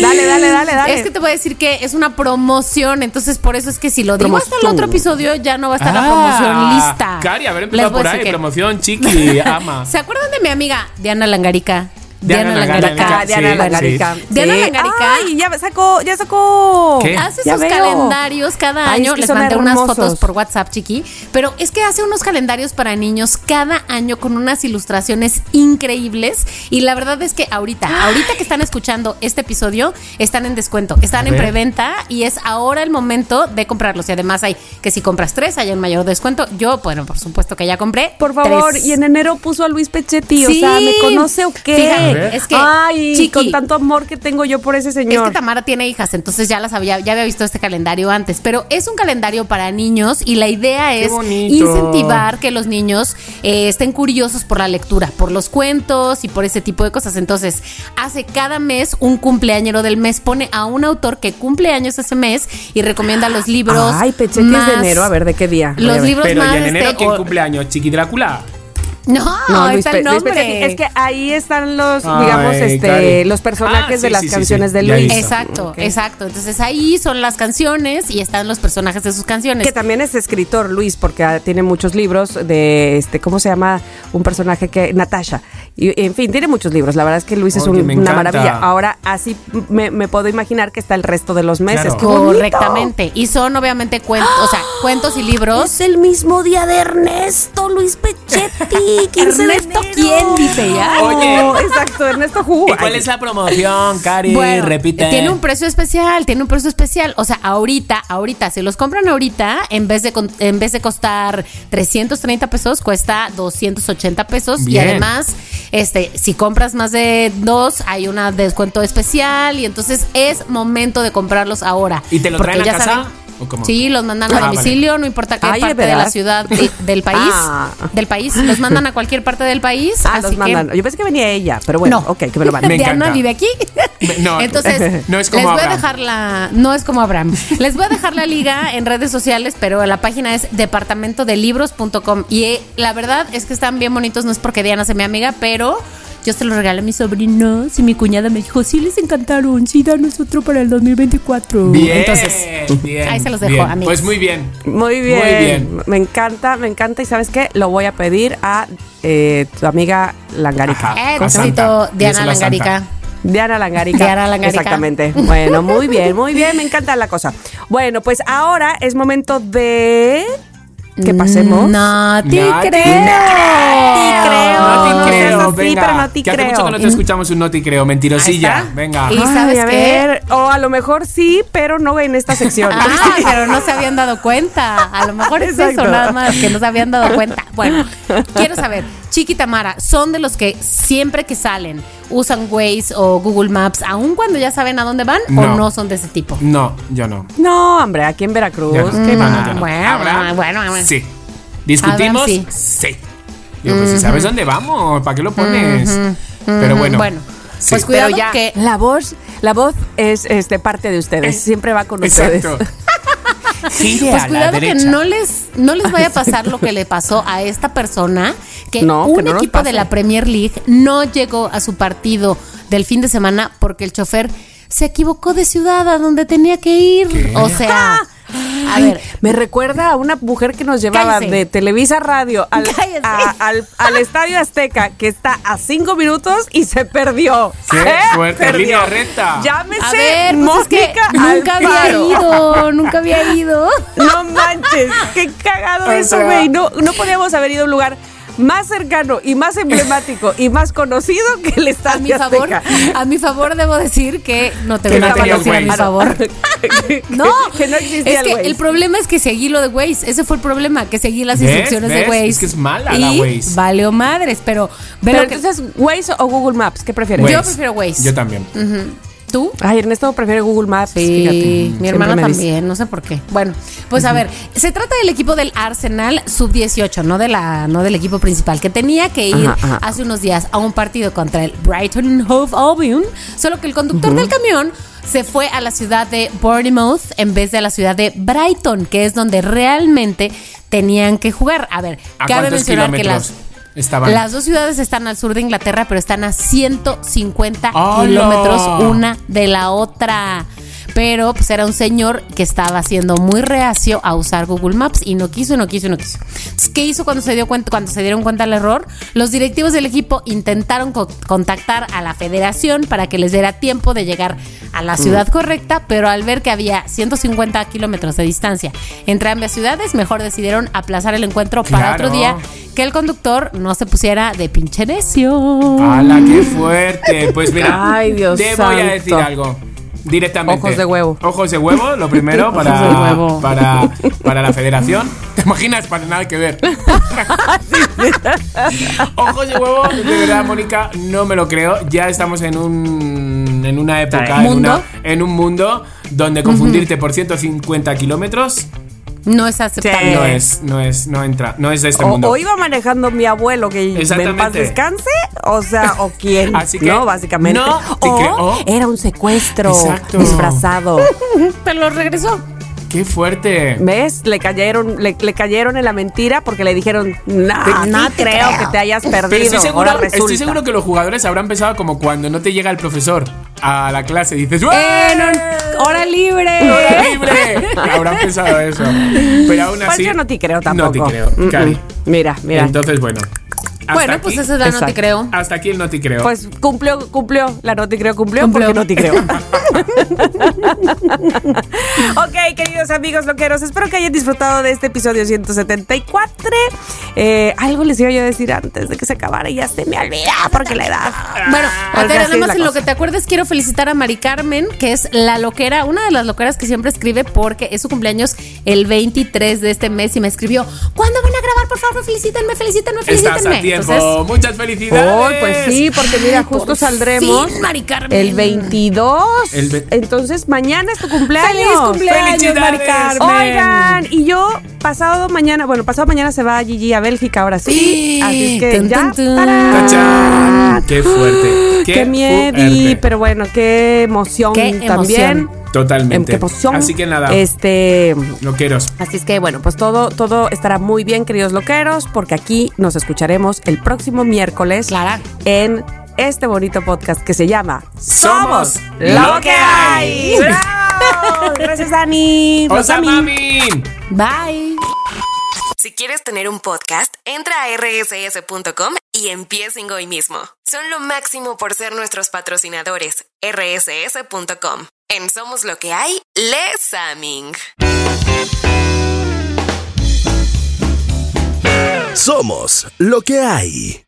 Dale, dale, dale, dale. Es que te voy a decir que es una promoción, entonces por eso es que si lo digo hasta el otro episodio ya no va a estar la Ah, promoción lista. Cari, haber Les empezado a por ahí. decir que- Promoción, chiqui, ama. ¿Se acuerdan de mi amiga Diana Langarica? Diana Langarica, Ah, Diana Langarica. sí. Diana Sí. Langarica. Ay, ya sacó, ya sacó. ¿Qué? Hace Ya sus veo. calendarios cada Ay, año. es que Les mandé unas fotos por WhatsApp, chiqui. Pero es que hace unos calendarios para niños cada año con unas ilustraciones increíbles. Y la verdad es que ahorita, ahorita que están escuchando este episodio, están en descuento. Están A en ver. preventa y es ahora el momento de comprarlos. Y además hay que si compras tres, hay un mayor descuento. Yo, bueno, por supuesto que ya compré. Por favor, tres. y en enero puso a Luis Pechetti, Sí. o sea, ¿me conoce o qué? Fíjate, Es que Ay, chiqui, con tanto amor que tengo yo por ese Es señor. que Tamara tiene hijas, entonces ya las había, ya había visto este calendario antes, pero es un calendario para niños y la idea es incentivar que los niños eh, estén curiosos por la lectura, por los cuentos y por ese tipo de cosas. Entonces, hace cada mes un cumpleañero del mes, pone a un autor que cumple años ese mes y recomienda los libros. Ay, Pechetti es de enero, a ver, ¿de qué día? Los libros Pero más. y en enero, este, ¿quién o- cumpleaños? ¿Chiqui Drácula? No, No, Luis, está el nombre. Es que ahí están los, Ay, digamos, este, los personajes Ah, de las sí, canciones sí. de Luis. Exacto, exacto. Entonces ahí son las canciones y están los personajes de sus canciones. Que también es escritor, Luis, porque ah, tiene muchos libros de, este, ¿cómo se llama? Un personaje que, Natasha. Y, en fin, tiene muchos libros. La verdad es que Luis es un- una encanta. maravilla. Ahora, así me, me puedo imaginar que está el resto de los meses. Correctamente. Y son obviamente cuentos, o sea, cuentos y libros. Es el mismo día de Ernesto, Luis Pechetti. 15 de ¿Ernesto quién dice ya? Oye. exacto, Ernesto Ju. ¿Y cuál es la promoción, Cari? Bueno, Repite. tiene un precio especial, tiene un precio especial. O sea, ahorita, ahorita, si los compran ahorita, en vez de en vez de costar 330 pesos, cuesta 280 pesos. Bien. Y además, Este, si compras más de dos, hay un descuento especial y entonces es momento de comprarlos ahora. ¿Y te lo traen a casa? saben- ¿O cómo? Sí, los mandan Ah, a vale. domicilio, no importa qué Ay, parte ¿de de la ciudad, de- del país, Ah. del país, los mandan a cualquier parte del país. Ah, así los que- mandan. Yo pensé que venía ella, pero bueno, ok, que me lo manden. Diana vive aquí. Me- no, Entonces, no es como les voy Abraham. a dejar la. No es como Abraham. Les voy a dejar la liga en redes sociales, pero la página es departamentodelibros.com. Y eh, la verdad es que están bien bonitos. No es porque Diana sea mi amiga, pero yo se los regalé a mis sobrinos. Y mi cuñada me dijo: Sí, les encantaron. Sí, danos otro para el 2024. Bien, Entonces, bien, ahí se los dejo, bien. amigos. Pues muy bien. Muy bien. Muy bien. Me encanta, me encanta. ¿Y sabes qué? Lo voy a pedir a eh, tu amiga Langarica. Éxito, Santa. Diana Díselo a Santa. Langarica. Diana Langarica. Diana Langarica. Exactamente. Bueno, muy bien, muy bien. Me encanta la cosa. Bueno, pues ahora es momento de que pasemos. No te No te creo. creo. No te no seas creo, así, venga. pero no te que hace creo. mucho que no te escuchamos un no te creo, mentirosilla. Venga. Y- Ay, sabes a qué? ver, o a lo mejor sí, pero no en esta sección. Ah, pero no se habían dado cuenta. A lo mejor es eso, nada más, que no se habían dado cuenta. Bueno, quiero saber, Chiqui Tamara, ¿son de los que siempre que salen usan Waze o Google Maps, aun cuando ya saben a dónde van, o No. son de ese tipo? No, yo no. No, hombre, aquí en Veracruz. No. ¿qué No, va? no, yo no. Bueno, ¿Abraham? bueno, bueno. Sí. ¿Discutimos? Abraham, sí. Digo, pues si sabes dónde vamos, ¿para qué lo pones? Pero bueno. Bueno, Sí. pues cuidado Pero ya, que la voz, la voz es este, parte de ustedes. Siempre va con Exacto. ustedes. Gire Pues a la cuidado que no les, no les vaya a pasar lo que le pasó a esta persona, que No, que un no equipo de la Premier League no llegó a su partido del fin de semana porque el chofer se equivocó de ciudad a donde tenía que ir. ¿Qué? O sea, a ver, me recuerda a una mujer que nos llevaba Cállese. de Televisa Radio al, a- al, al Estadio Azteca, que está a cinco minutos y se perdió. Qué Se fuerte, perdió. línea recta. Llámese a ver, pues es que Mónica nunca había ido, nunca había ido. No manches, qué cagado O eso, güey. No, no podíamos haber ido a un lugar más cercano y más emblemático y más conocido que el A mi Estadio favor, Azteca. a mi favor debo decir que no te Que voy a decir a mi favor. No, que no existía es que el problema es que seguí lo de Waze. Ese fue el problema, que seguí las ¿Ves? instrucciones de. Waze. Es que es mala y la Waze. Valió madres, pero, Pero pero que- entonces, ¿Waze o Google Maps? ¿Qué prefieres? Yo prefiero Waze. Yo también. ¿Tú? Ay, Ernesto prefiere Google Maps. Sí, fíjate. mi hermana dice. también, no sé por qué. Bueno, pues a ver, se trata del equipo del Arsenal sub-18, no de la no del equipo principal, que tenía que ir Ajá, ajá. hace unos días a un partido contra el Brighton Hove Albion, solo que el conductor del camión se fue a la ciudad de Bournemouth en vez de a la ciudad de Brighton, que es donde realmente tenían que jugar. A ver, ¿A cabe mencionar que las estaban? las dos ciudades están al sur de Inglaterra, pero están a 150 ¡Hala! kilómetros una de la otra. Pero pues era un señor que estaba siendo muy reacio a usar Google Maps y no quiso, no quiso, no quiso. Entonces, ¿Qué hizo cuando se dio cuenta, cuando se dieron cuenta del error? Los directivos del equipo intentaron co- contactar a la federación para que les diera tiempo de llegar a la ciudad correcta, pero al ver que había 150 kilómetros de distancia entre ambas ciudades, mejor decidieron aplazar el encuentro para otro día que el conductor no se pusiera de pinche necio. ¡Hala, qué fuerte! Pues mira, Ay, Dios te voy a decir algo. Directamente. Ojos de huevo. Ojos de huevo, lo primero para, para, para la federación. ¿Te imaginas? Para nada que ver. Ojos de huevo, de verdad, Mónica, no me lo creo. Ya estamos en un en una época, en, una- en un mundo donde confundirte por 150 kilómetros No es aceptable. no es, no es, no entra, no es de este O, mundo. o iba manejando mi abuelo que en paz descanse, o sea, o quién, Así que, no, básicamente. no te o creo. era un secuestro Exacto. disfrazado. Pero lo regresó. ¡Qué fuerte! ¿Ves? Le cayeron, le, le cayeron en la mentira porque le dijeron, no, no te creo, creo". que te hayas perdido. Pero estoy seguro, Ahora resulta. estoy seguro que los jugadores habrán pensado como cuando no te llega el profesor a la clase y dices ¡Eh, ¡Hora no- hora libre! libre! Habrán pensado eso. Pero aún Pues así. yo no te creo tampoco. No te creo, Mm, mm. Cari. Mira, mira. Entonces, bueno. Hasta Bueno, aquí- pues eso da no te Exacto. creo. Hasta aquí el no te creo. Pues cumplió, cumplió. La no te creo, cumplió, Cumplió. porque no te creo. ok, queridos amigos loqueros, espero que hayan disfrutado de este episodio 174. Eh, algo les iba yo a decir antes de que se acabara y ya se me olvida porque la edad. Bueno, a ver, es además la en lo que te acuerdes quiero felicitar a Mari Carmen, que es la loquera, una de las loqueras que siempre escribe porque es su cumpleaños el 23 de este mes y me escribió, ¿cuándo van a por favor, felicítenme, felicítenme, Estás felicítenme. a tiempo. Entonces, Muchas felicidades. Hoy, pues sí, porque mira, justo por saldremos fin, Mari Carmen. el 22. El ve- Entonces, mañana es tu cumpleaños. ¡Feliz cumpleaños, Mari ¡Felicidades! Carmen! Oigan, y yo pasado mañana, bueno, pasado mañana se va Gigi a Bélgica, ahora sí. Sí. Así es que Tun, ya. tun. ¡Qué fuerte! ¡Qué, miedo! Pero bueno, qué emoción Qué también. emoción. Totalmente. Qué. Así que nada, Este. loqueros. Así es que bueno, pues todo, todo estará muy bien, queridos loqueros, porque aquí nos escucharemos el próximo miércoles Clara. en este bonito podcast que se llama Somos lo que hay. ¡Bravo! Gracias, Dani. Los ¡Osa ami. mami! Bye. Si quieres tener un podcast, entra a rss.com y empiecen hoy mismo. Son lo máximo por ser nuestros patrocinadores. rss.com. En Somos lo que hay, Les Aming. Somos lo que hay.